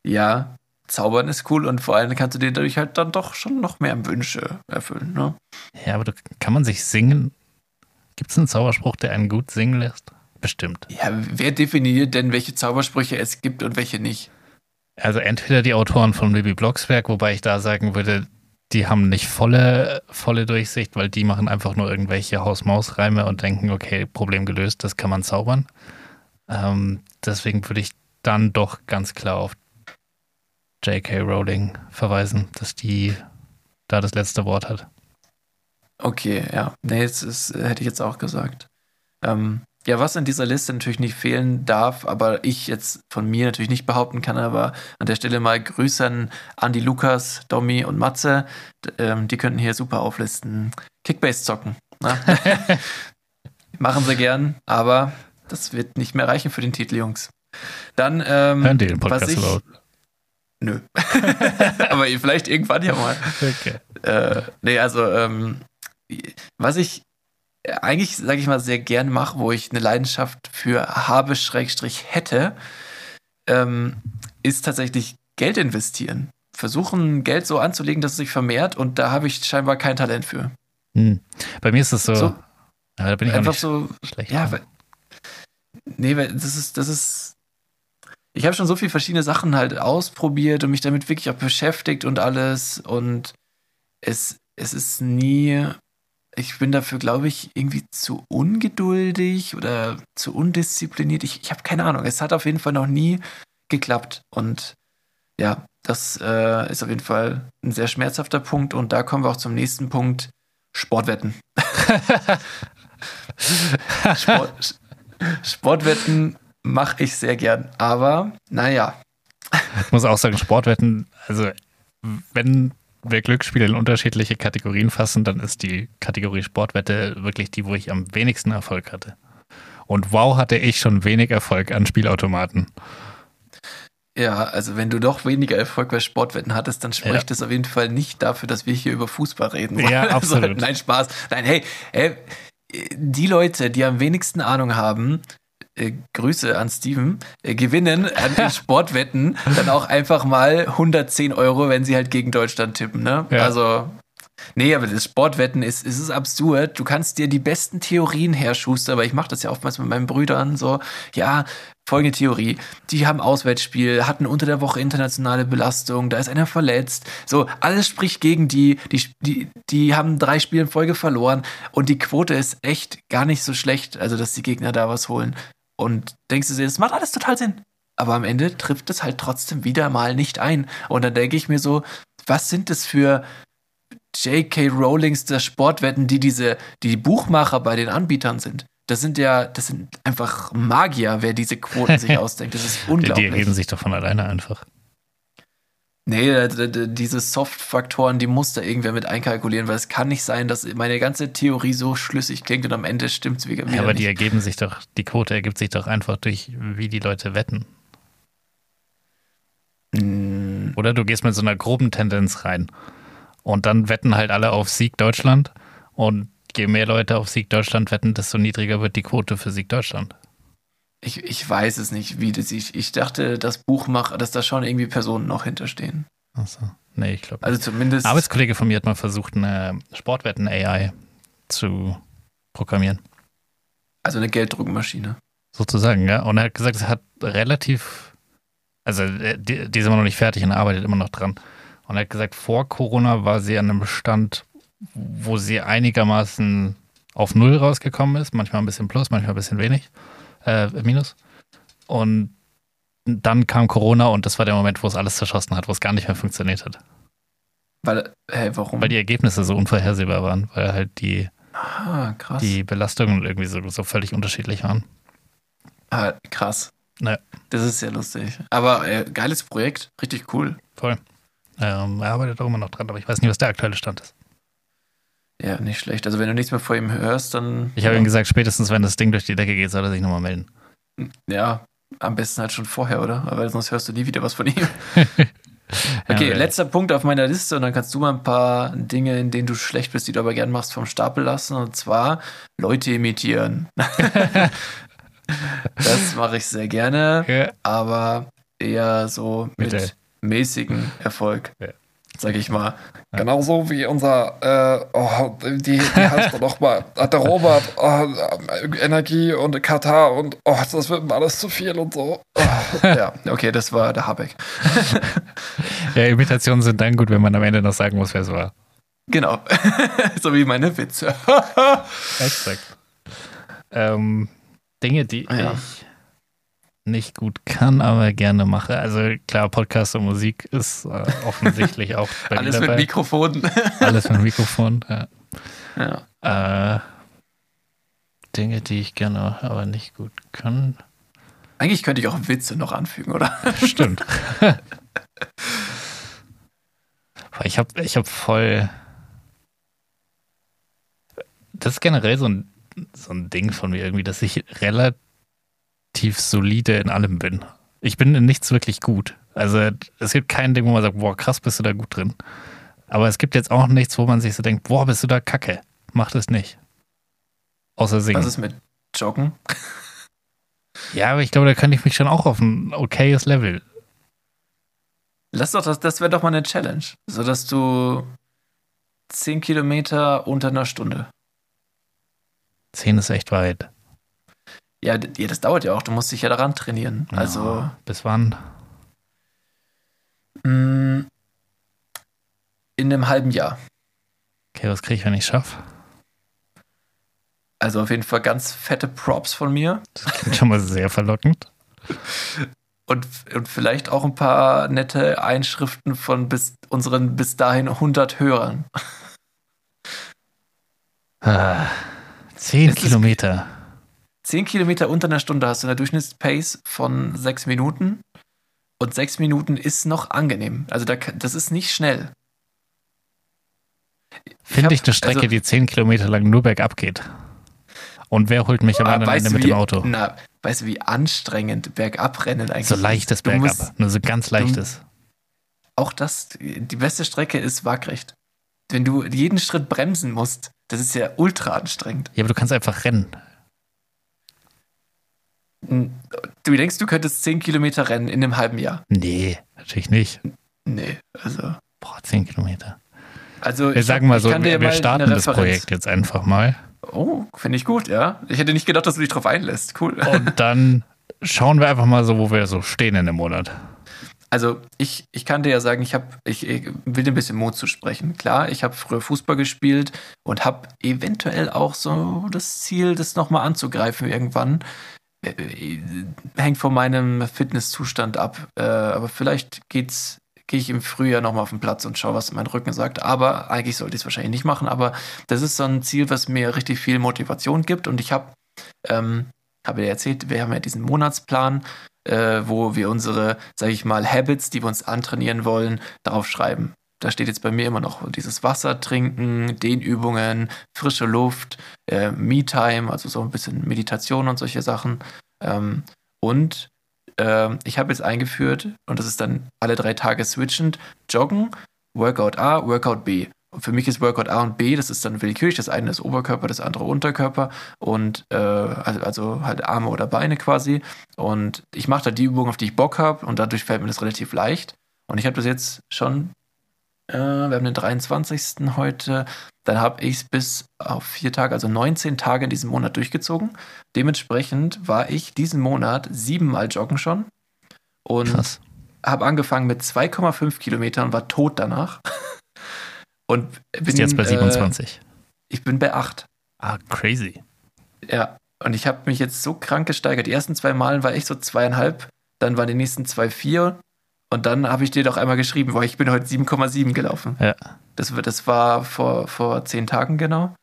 Ja, Zaubern ist cool und vor allem kannst du dir dadurch halt dann doch schon noch mehr Wünsche erfüllen, ne? Ja, aber du, kann man sich singen? Gibt es einen Zauberspruch, der einen gut singen lässt? Bestimmt. Ja, wer definiert denn, welche Zaubersprüche es gibt und welche nicht? Also entweder die Autoren von Bibi Blocksberg, wobei ich da sagen würde, die haben nicht volle, volle Durchsicht, weil die machen einfach nur irgendwelche Haus-Maus-Reime und denken, okay, Problem gelöst, das kann man zaubern. Ähm, deswegen würde ich dann doch ganz klar auf J.K. Rowling verweisen, dass die da das letzte Wort hat. Okay, ja. Nee, das ist, hätte ich jetzt auch gesagt. Ähm, ja, was in dieser Liste natürlich nicht fehlen darf, aber ich jetzt von mir natürlich nicht behaupten kann, aber an der Stelle mal Grüße an Andy Lukas, Domi und Matze. Ähm, die könnten hier super auflisten. Kickbase zocken. Ne? Machen sie gern, aber das wird nicht mehr reichen für den Titel, Jungs. Dann, ähm, Hören die den Podcast was ich, überhaupt? Nö. aber vielleicht irgendwann ja mal. Okay. Äh, nee, also, ähm, was ich eigentlich, sage ich mal, sehr gern mache, wo ich eine Leidenschaft für habe, Schrägstrich hätte, ähm, ist tatsächlich Geld investieren. Versuchen, Geld so anzulegen, dass es sich vermehrt und da habe ich scheinbar kein Talent für. Hm. Bei mir ist es so, so ja, da bin ich einfach so schlecht. Ja, weil, nee, weil das ist, das ist. Ich habe schon so viele verschiedene Sachen halt ausprobiert und mich damit wirklich auch beschäftigt und alles und es es ist nie, ich bin dafür, glaube ich, irgendwie zu ungeduldig oder zu undiszipliniert. Ich, ich habe keine Ahnung. Es hat auf jeden Fall noch nie geklappt. Und ja, das äh, ist auf jeden Fall ein sehr schmerzhafter Punkt. Und da kommen wir auch zum nächsten Punkt: Sportwetten. Sport, Sportwetten mache ich sehr gern. Aber naja. Ich muss auch sagen, Sportwetten, also wenn wir Glücksspiele in unterschiedliche Kategorien fassen, dann ist die Kategorie Sportwette wirklich die, wo ich am wenigsten Erfolg hatte. Und wow, hatte ich schon wenig Erfolg an Spielautomaten. Ja, also wenn du doch weniger Erfolg bei Sportwetten hattest, dann spricht ja. das auf jeden Fall nicht dafür, dass wir hier über Fußball reden. Ja, absolut. Nein, Spaß. Nein, hey, hey, die Leute, die am wenigsten Ahnung haben, äh, Grüße an Steven, äh, gewinnen an den Sportwetten dann auch einfach mal 110 Euro, wenn sie halt gegen Deutschland tippen. Ne? Ja. Also, nee, aber das Sportwetten ist, ist, ist absurd. Du kannst dir die besten Theorien herschustern, aber ich mache das ja oftmals mit meinen Brüdern so. Ja, folgende Theorie. Die haben Auswärtsspiel, hatten unter der Woche internationale Belastung, da ist einer verletzt. So, alles spricht gegen die. Die, die, die haben drei Spiele in Folge verloren und die Quote ist echt gar nicht so schlecht, also dass die Gegner da was holen. Und denkst du dir, das macht alles total Sinn. Aber am Ende trifft es halt trotzdem wieder mal nicht ein. Und dann denke ich mir so, was sind das für J.K. Rowlings der Sportwetten, die diese, die Buchmacher bei den Anbietern sind? Das sind ja, das sind einfach Magier, wer diese Quoten sich ausdenkt. Das ist unglaublich. Die ergeben sich doch von alleine einfach. Nee, diese Soft-Faktoren, die muss da irgendwer mit einkalkulieren, weil es kann nicht sein, dass meine ganze Theorie so schlüssig klingt und am Ende stimmt es wieder. Ja, aber nicht. die ergeben sich doch, die Quote ergibt sich doch einfach durch, wie die Leute wetten. Mm. Oder du gehst mit so einer groben Tendenz rein und dann wetten halt alle auf Sieg Deutschland und je mehr Leute auf Sieg Deutschland wetten, desto niedriger wird die Quote für Sieg Deutschland. Ich, ich weiß es nicht, wie das ich. Ich dachte, das Buchmacher, dass da schon irgendwie Personen noch hinterstehen. Achso. Nee, ich glaube. Also zumindest. Ein Arbeitskollege von mir hat mal versucht, eine Sportwetten-AI zu programmieren. Also eine Gelddruckmaschine. Sozusagen, ja. Und er hat gesagt, es hat relativ. Also, äh, die, die ist immer noch nicht fertig und arbeitet immer noch dran. Und er hat gesagt, vor Corona war sie an einem Stand, wo sie einigermaßen auf Null rausgekommen ist. Manchmal ein bisschen plus, manchmal ein bisschen wenig äh, Minus. Und dann kam Corona und das war der Moment, wo es alles zerschossen hat, wo es gar nicht mehr funktioniert hat. Weil, hey, warum? Weil die Ergebnisse so unvorhersehbar waren, weil halt die, ah, die Belastungen irgendwie so, so völlig unterschiedlich waren. Ah, krass. Naja. Das ist sehr lustig. Aber äh, geiles Projekt, richtig cool. Voll. Ähm, er arbeitet auch immer noch dran, aber ich weiß nicht, was der aktuelle Stand ist. Ja, nicht schlecht. Also wenn du nichts mehr vor ihm hörst, dann. Ich habe ihm gesagt, spätestens wenn das Ding durch die Decke geht, soll er sich nochmal melden. Ja, am besten halt schon vorher, oder? Aber sonst hörst du nie wieder was von ihm. okay, ja, letzter Punkt auf meiner Liste und dann kannst du mal ein paar Dinge, in denen du schlecht bist, die du aber gern machst, vom Stapel lassen. Und zwar Leute imitieren. das mache ich sehr gerne, ja. aber eher so mit, mit mäßigem Erfolg. Ja sag ich mal. Genauso wie unser, äh, oh, die, die heißt doch nochmal, der Robert, oh, Energie und Katar und oh, das wird mir alles zu viel und so. Oh. Ja, okay, das war der Habeck. ja, Imitationen sind dann gut, wenn man am Ende noch sagen muss, wer es war. Genau. so wie meine Witze. Exakt. Ähm, Dinge, die ja. ich nicht gut kann, aber gerne mache. Also klar, Podcast und Musik ist äh, offensichtlich auch Alles mit Mikrofon. Alles mit Mikrofon, ja. ja. Äh, Dinge, die ich gerne aber nicht gut kann. Eigentlich könnte ich auch Witze noch anfügen, oder? Stimmt. ich habe ich hab voll. Das ist generell so ein, so ein Ding von mir irgendwie, dass ich relativ relativ solide in allem bin. Ich bin in nichts wirklich gut. Also es gibt kein Ding, wo man sagt, boah, krass, bist du da gut drin. Aber es gibt jetzt auch nichts, wo man sich so denkt, boah, bist du da kacke. Mach das nicht. Außer singen. Was ist mit Joggen? Ja, aber ich glaube, da könnte ich mich schon auch auf ein okayes Level. Lass doch das, das wäre doch mal eine Challenge. So dass du 10 Kilometer unter einer Stunde. 10 ist echt weit. Ja, ja, das dauert ja auch. Du musst dich ja daran trainieren. Ja, also. Bis wann? Mm, in einem halben Jahr. Okay, was kriege ich, wenn ich schaffe? Also auf jeden Fall ganz fette Props von mir. Das klingt schon mal sehr verlockend. Und, und vielleicht auch ein paar nette Einschriften von bis, unseren bis dahin 100 Hörern. Ah, zehn Kilometer. Zehn Kilometer unter einer Stunde hast du eine Durchschnittspace von sechs Minuten. Und sechs Minuten ist noch angenehm. Also da, das ist nicht schnell. Finde ich, ich, eine Strecke, also, die zehn Kilometer lang nur bergab geht. Und wer holt mich am ah, Ende mit wie, dem Auto? Na, weißt du, wie anstrengend Bergabrennen eigentlich So leichtes Bergab, musst, nur so ganz leichtes. Auch das, die beste Strecke ist waagrecht. Wenn du jeden Schritt bremsen musst, das ist ja ultra anstrengend. Ja, aber du kannst einfach rennen. Du denkst, du könntest 10 Kilometer rennen in einem halben Jahr? Nee, natürlich nicht. Nee, also. Boah, 10 Kilometer. Also, wir sagen mal so, wir, wir starten das Projekt jetzt einfach mal. Oh, finde ich gut, ja. Ich hätte nicht gedacht, dass du dich drauf einlässt. Cool. Und dann schauen wir einfach mal so, wo wir so stehen in dem Monat. Also ich, ich kann dir ja sagen, ich, hab, ich, ich will dir ein bisschen Mut zu sprechen. Klar, ich habe früher Fußball gespielt und habe eventuell auch so das Ziel, das nochmal anzugreifen irgendwann. Äh, äh, hängt von meinem Fitnesszustand ab. Äh, aber vielleicht geht's gehe ich im Frühjahr nochmal auf den Platz und schaue, was mein Rücken sagt. Aber eigentlich sollte ich es wahrscheinlich nicht machen. Aber das ist so ein Ziel, was mir richtig viel Motivation gibt. Und ich habe, ähm, habe dir erzählt, wir haben ja diesen Monatsplan, äh, wo wir unsere, sage ich mal, Habits, die wir uns antrainieren wollen, darauf schreiben. Da steht jetzt bei mir immer noch dieses Wasser trinken, Dehnübungen, frische Luft, äh, Me-Time, also so ein bisschen Meditation und solche Sachen. Ähm, und äh, ich habe jetzt eingeführt, und das ist dann alle drei Tage switchend, Joggen, Workout A, Workout B. Und für mich ist Workout A und B, das ist dann willkürlich, das eine ist Oberkörper, das andere Unterkörper und äh, also, also halt Arme oder Beine quasi. Und ich mache da die Übungen, auf die ich Bock habe und dadurch fällt mir das relativ leicht. Und ich habe das jetzt schon, äh, wir haben den 23. heute, dann habe ich es bis auf vier Tage, also 19 Tage in diesem Monat durchgezogen. Dementsprechend war ich diesen Monat siebenmal joggen schon und habe angefangen mit 2,5 Kilometern und war tot danach. Und bin Bist jetzt bei 27. Äh, ich bin bei 8. Ah, crazy. Ja, und ich habe mich jetzt so krank gesteigert. Die ersten zwei Malen war ich so zweieinhalb, dann waren die nächsten zwei vier und dann habe ich dir doch einmal geschrieben, weil ich bin heute 7,7 gelaufen. Ja. Das, das war vor, vor zehn Tagen genau.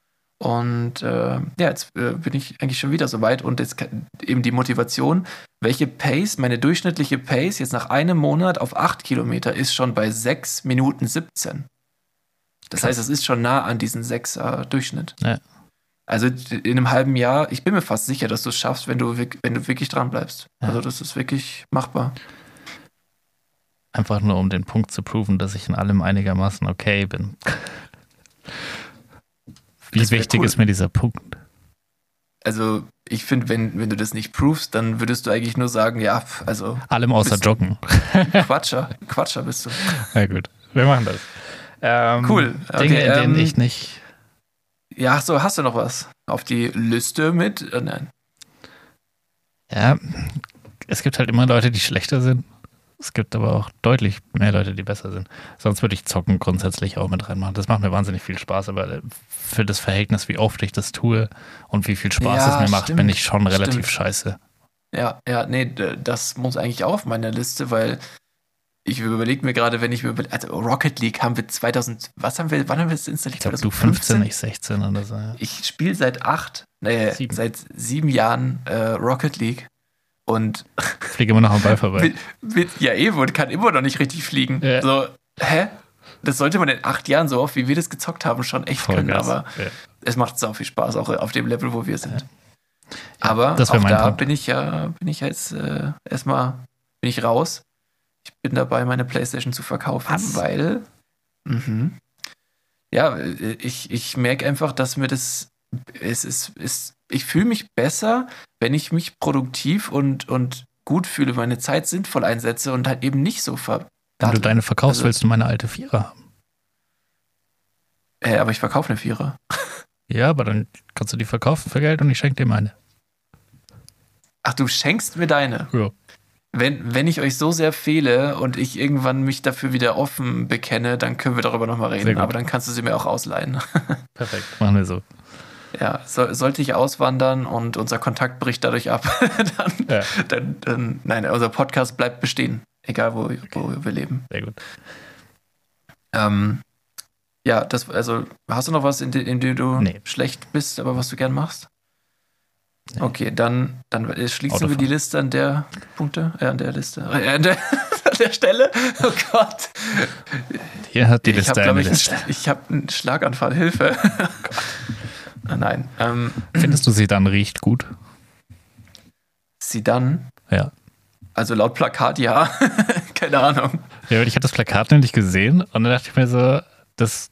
Und äh, ja, jetzt äh, bin ich eigentlich schon wieder so weit und jetzt eben die Motivation, welche Pace, meine durchschnittliche Pace jetzt nach einem Monat auf 8 Kilometer ist schon bei 6 Minuten 17. Das Krass. heißt, es ist schon nah an diesen 6er Durchschnitt. Ja. Also in einem halben Jahr, ich bin mir fast sicher, dass du es schaffst, wenn du, wenn du wirklich dran bleibst. Ja. Also das ist wirklich machbar. Einfach nur, um den Punkt zu proven, dass ich in allem einigermaßen okay bin. Wie wichtig cool. ist mir dieser Punkt? Also, ich finde, wenn, wenn du das nicht provest, dann würdest du eigentlich nur sagen, ja, also. Allem außer Joggen. Quatscher, Quatscher bist du. Na gut, wir machen das. Ähm, cool. Okay, Dinge, in denen ähm, ich nicht. Ja, so, hast du noch was auf die Liste mit? Oh, nein. Ja, es gibt halt immer Leute, die schlechter sind. Es gibt aber auch deutlich mehr Leute, die besser sind. Sonst würde ich Zocken grundsätzlich auch mit reinmachen. Das macht mir wahnsinnig viel Spaß, aber für das Verhältnis, wie oft ich das tue und wie viel Spaß ja, es mir macht, stimmt, bin ich schon relativ stimmt. scheiße. Ja, ja, nee, das muss eigentlich auch auf meiner Liste, weil ich überlege mir gerade, wenn ich mir also Rocket League haben wir 2000, was haben wir, wann haben wir es installiert? Ich glaube, du 15, ich 16 oder so. Ja. Ich spiele seit acht, nee, sieben. seit sieben Jahren äh, Rocket League und fliege immer noch am Ball vorbei. Mit, mit, ja, und kann immer noch nicht richtig fliegen. Ja. So, hä? Das sollte man in acht Jahren so oft, wie wir das gezockt haben, schon echt Voll können. Gas. Aber ja. es macht sau viel Spaß, auch auf dem Level, wo wir sind. Ja. Aber auch da Punkt. bin ich ja, bin ich jetzt äh, erstmal bin ich raus. Ich bin dabei, meine Playstation zu verkaufen, Was? weil mh, ja, äh, ich, ich merke einfach, dass mir das es ist, ist ich fühle mich besser, wenn ich mich produktiv und, und gut fühle, meine Zeit sinnvoll einsetze und halt eben nicht so ver. Wenn du deine verkaufst, also, willst du meine alte Vierer haben. Äh, aber ich verkaufe eine Vierer. Ja, aber dann kannst du die verkaufen für Geld und ich schenke dir meine. Ach, du schenkst mir deine? Ja. wenn, wenn ich euch so sehr fehle und ich irgendwann mich dafür wieder offen bekenne, dann können wir darüber nochmal reden. Aber dann kannst du sie mir auch ausleihen. Perfekt, machen wir so. Ja, so, sollte ich auswandern und unser Kontakt bricht dadurch ab, dann, ja. dann, dann, nein, unser Podcast bleibt bestehen, egal wo, okay. wo wir leben. Sehr gut. Ähm, ja, das, also hast du noch was, in, de, in dem du nee. schlecht bist, aber was du gern machst? Nee. Okay, dann, dann schließen Autofahren. wir die Liste an der Punkte, äh, an der Liste, äh, an, der, an der Stelle. Oh Gott. Hier hat die Liste ich hab, eine ich, Liste. Ich habe einen Schlaganfall, Hilfe. Oh Nein. Ähm, Findest du sie dann riecht gut? Sie dann? Ja. Also laut Plakat ja. Keine Ahnung. Ja, ich habe das Plakat nämlich gesehen und dann dachte ich mir so, das,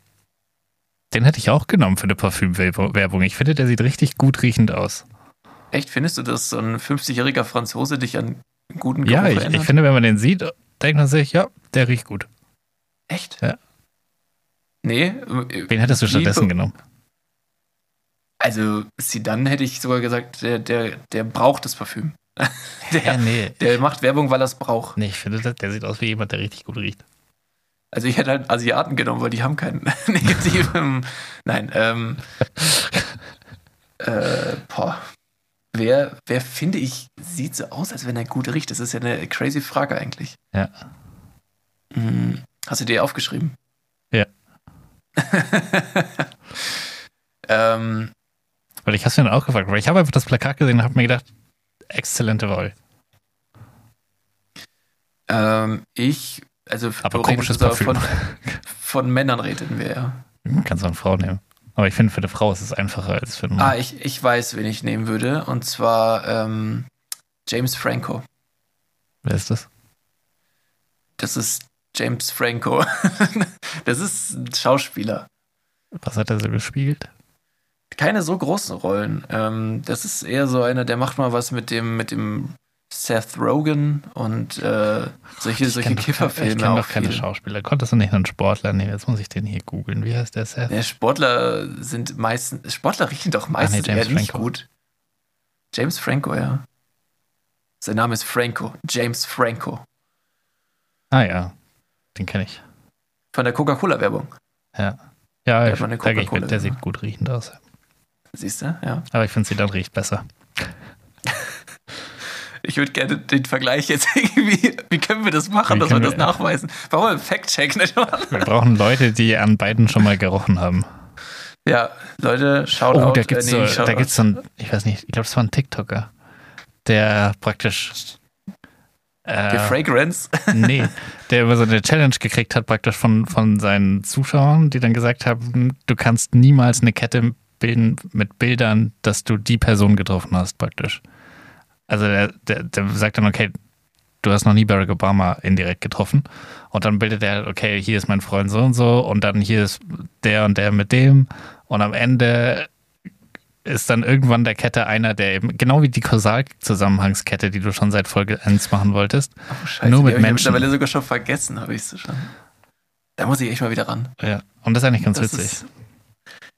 den hätte ich auch genommen für eine Parfümwerbung. Ich finde, der sieht richtig gut riechend aus. Echt? Findest du, dass so ein 50-jähriger Franzose dich an guten Geruch Ja, ich, ich, finde, wenn man den sieht, denkt man sich, ja, der riecht gut. Echt? Ja. Nee. Äh, Wen hättest du stattdessen genommen? Also, sie dann hätte ich sogar gesagt, der, der, der braucht das Parfüm. der, ja, nee. der macht Werbung, weil er es braucht. Nee, ich finde, der sieht aus wie jemand, der richtig gut riecht. Also ich hätte halt Asiaten genommen, weil die haben keinen negativen. Nein, ähm. äh, boah. Wer, wer finde ich, sieht so aus, als wenn er gut riecht? Das ist ja eine crazy Frage eigentlich. Ja. Hm, hast du dir aufgeschrieben? Ja. ähm, weil ich du mir dann auch gefragt, weil ich habe einfach das Plakat gesehen und habe mir gedacht, exzellente Wahl. Ähm, ich, also aber komisches Parfüm. Von, von Männern reden wir ja. Kannst du eine Frau nehmen. Aber ich finde, für eine Frau ist es einfacher als für einen Mann. Ah, ich, ich weiß, wen ich nehmen würde. Und zwar ähm, James Franco. Wer ist das? Das ist James Franco. das ist ein Schauspieler. Was hat er so gespielt? Keine so großen Rollen. Ähm, das ist eher so einer, der macht mal was mit dem, mit dem Seth Rogen und äh, solche, ich solche Kifferfilme. Ich kenne doch keine viel. Schauspieler. Konntest du nicht einen Sportler nehmen? Jetzt muss ich den hier googeln. Wie heißt der Seth? Ja, Sportler sind meistens, Sportler riechen doch meistens ah, nee, eher Franco. nicht gut. James Franco, ja. Sein Name ist Franco. James Franco. Ah ja, den kenne ich. Von der Coca-Cola-Werbung. Ja. Ja, der, ich, mit, der sieht gut riechend aus. Siehst du, ja. Aber ich finde, sie dann riecht besser. Ich würde gerne den Vergleich jetzt irgendwie, wie können wir das machen, wie dass wir das nachweisen? Warum ein Fact-Check nicht machen? Wir brauchen Leute, die an beiden schon mal gerochen haben. Ja, Leute, schaut Oh, da gibt's äh, nee, so, da gibt's so ein, ich weiß nicht, ich glaube, das war ein TikToker, der praktisch äh, die Fragrance? nee, der über so eine Challenge gekriegt hat, praktisch von, von seinen Zuschauern, die dann gesagt haben, du kannst niemals eine Kette bilden mit Bildern, dass du die Person getroffen hast, praktisch. Also der, der, der sagt dann, okay, du hast noch nie Barack Obama indirekt getroffen. Und dann bildet er, okay, hier ist mein Freund so und so und dann hier ist der und der mit dem. Und am Ende ist dann irgendwann der Kette einer, der eben, genau wie die Kausalzusammenhangskette, die du schon seit Folge 1 machen wolltest. Oh, scheiße, nur mit Menschen. Ich mittlerweile sogar schon vergessen, habe ich es schon. Da muss ich echt mal wieder ran. Ja, und das ist eigentlich ganz das witzig. Ist,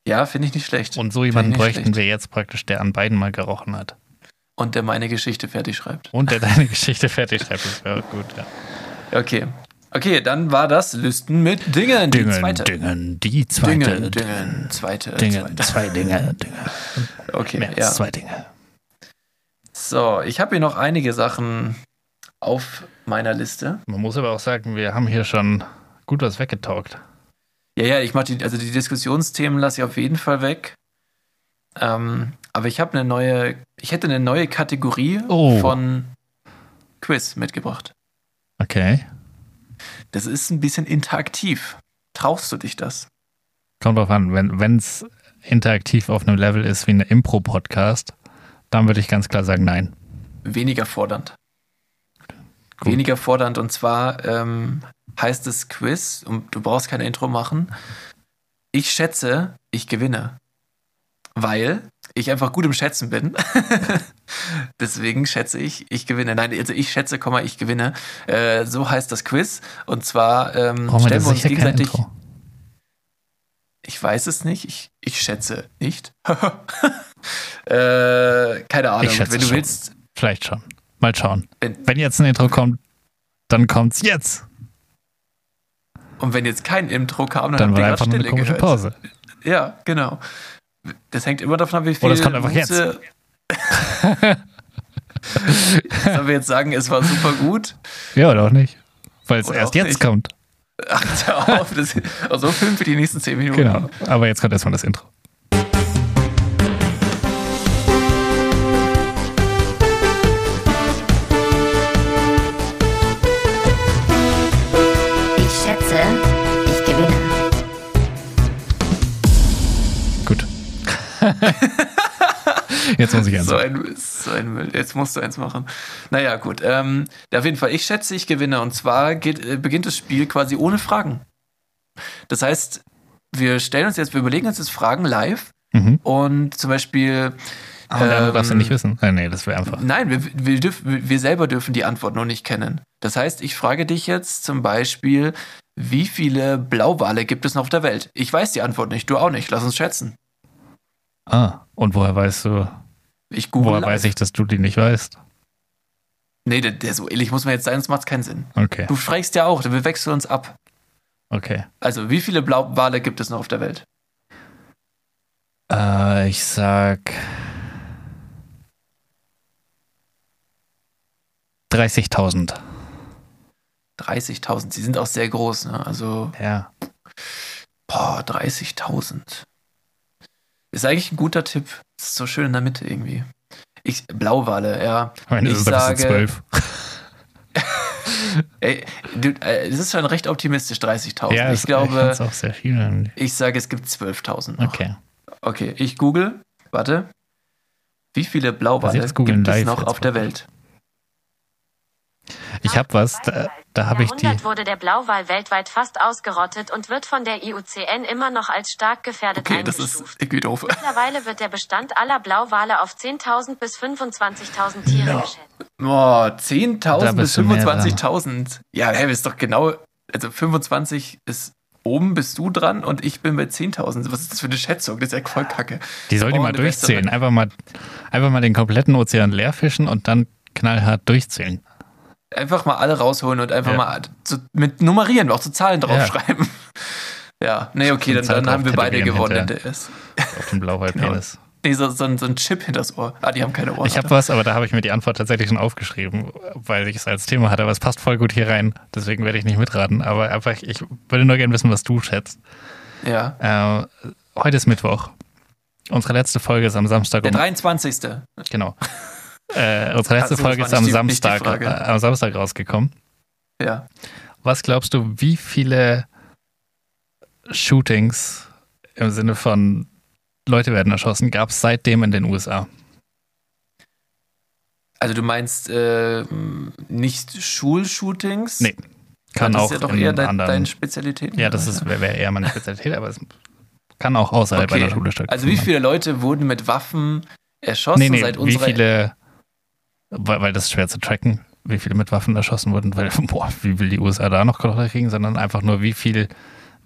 ja, finde ich nicht schlecht. Und so jemanden bräuchten wir jetzt praktisch, der an beiden mal gerochen hat. Und der meine Geschichte fertig schreibt. Und der deine Geschichte fertig schreibt, das wäre gut, ja. Okay. Okay, dann war das Lüsten mit Dingen, die Dingen, zweite. Dingen, die zweite. Dingen, Dingen, zweite. Dingen, zweite. zwei Dinge, Dinge. Okay, Mehr ja. zwei Dinge. So, ich habe hier noch einige Sachen auf meiner Liste. Man muss aber auch sagen, wir haben hier schon gut was weggetalkt. Ja, ja, ich mache die, also die Diskussionsthemen lasse ich auf jeden Fall weg. Ähm, aber ich habe eine neue, ich hätte eine neue Kategorie oh. von Quiz mitgebracht. Okay. Das ist ein bisschen interaktiv. Traust du dich das? Kommt drauf an, wenn es interaktiv auf einem Level ist wie eine Impro-Podcast, dann würde ich ganz klar sagen, nein. Weniger fordernd. Gut. Weniger fordernd und zwar ähm, heißt es Quiz und du brauchst kein Intro machen. Ich schätze, ich gewinne weil ich einfach gut im Schätzen bin. Deswegen schätze ich, ich gewinne. Nein, also ich schätze, ich gewinne. Äh, so heißt das Quiz. Und zwar ähm, stellen wir uns gegenseitig. Ich weiß es nicht. Ich, ich schätze nicht. äh, keine Ahnung. Ich schätze Wenn du schon. willst. Vielleicht schon. Mal schauen. Wenn, wenn jetzt ein Intro kommt, dann kommt's jetzt. Und wenn jetzt kein Intro kam, dann, dann war einfach nur eine komische gehört. Pause. Ja, genau. Das hängt immer davon ab, wie viel. Oder es kommt einfach jetzt. Sollen wir jetzt sagen, es war super gut? Ja, oder auch nicht. Weil es erst jetzt nicht. kommt. Ach, hör auf. Das, also filmen wir die nächsten 10 Minuten. Genau. Aber jetzt kommt erstmal das Intro. Jetzt muss ich eins so ein, so ein Müll. Jetzt musst du eins machen. Naja, gut. Ähm, auf jeden Fall, ich schätze, ich gewinne. Und zwar geht, äh, beginnt das Spiel quasi ohne Fragen. Das heißt, wir stellen uns jetzt, wir überlegen uns jetzt Fragen live. Mhm. Und zum Beispiel. Ah, ähm, darfst du nicht wissen. Äh, nee, das wäre einfach. Nein, wir, wir, dürf, wir selber dürfen die Antwort noch nicht kennen. Das heißt, ich frage dich jetzt zum Beispiel, wie viele Blauwale gibt es noch auf der Welt? Ich weiß die Antwort nicht, du auch nicht. Lass uns schätzen. Ah, und woher weißt du? Ich google. Woher weiß ich, dass du die nicht weißt? Nee, der, der so ähnlich muss man jetzt sein, sonst macht es keinen Sinn. Okay. Du fragst ja auch, wir wechseln uns ab. Okay. Also, wie viele Blauwale gibt es noch auf der Welt? Äh, ich sag 30.000. 30.000, sie sind auch sehr groß, ne? Also. Ja. Boah, 30.000. Ist eigentlich ein guter Tipp. Ist so schön in der Mitte irgendwie. Ich, Blauwale, ja. Meine ich sage, zwölf. Ey, du, äh, das ist schon recht optimistisch, 30.000. Ja, ich glaube, ich auch sehr viel. Ich sage, es gibt 12.000. Okay. Okay, ich google. Warte. Wie viele Blauwale gibt es noch auf der Welt? Ich habe was, da, da habe ich die. wurde der Blauwal weltweit fast ausgerottet und wird von der IUCN immer noch als stark gefährdet okay, das ist irgendwie doof. Mittlerweile wird der Bestand aller Blauwale auf 10.000 bis 25.000 Tiere no. geschätzt. Boah, 10.000 bis 25.000. Ja, hey, ist doch genau, also 25 ist oben bist du dran und ich bin bei 10.000. Was ist das für eine Schätzung? Das ist ja voll kacke. Die soll die mal durchzählen. Einfach mal, einfach mal den kompletten Ozean leer fischen und dann knallhart durchzählen einfach mal alle rausholen und einfach ja. mal zu, mit nummerieren, auch zu Zahlen draufschreiben. Ja, ja. nee, okay, dann, dann haben wir beide gewonnen. Der ist. Auf dem Blauwaldpenis. Genau. Nee, so, so, so, ein Chip hinters Ohr. Ah, die haben keine Ohren. Ich habe was, aber da habe ich mir die Antwort tatsächlich schon aufgeschrieben, weil ich es als Thema hatte. Aber es passt voll gut hier rein. Deswegen werde ich nicht mitraten. Aber einfach, ich würde nur gerne wissen, was du schätzt. Ja. Äh, heute ist Mittwoch. Unsere letzte Folge ist am Samstag. Der 23. Genau. Äh, unsere letzte also, Folge ist am Samstag, äh, am Samstag rausgekommen. Ja. Was glaubst du, wie viele Shootings im Sinne von Leute werden erschossen gab es seitdem in den USA? Also du meinst äh, nicht Schulshootings? Nee. Kann das auch ist ja doch eher dein, deine Spezialität. Ja, das wäre wär eher meine Spezialität, aber es kann auch außerhalb okay. einer Schule stattfinden. Also wie viele Leute wurden mit Waffen erschossen nee, nee, seit unserer... Wie viele weil, weil das ist schwer zu tracken, wie viele mit Waffen erschossen wurden, weil, boah, wie will die USA da noch Kontrolle kriegen, sondern einfach nur, wie viel,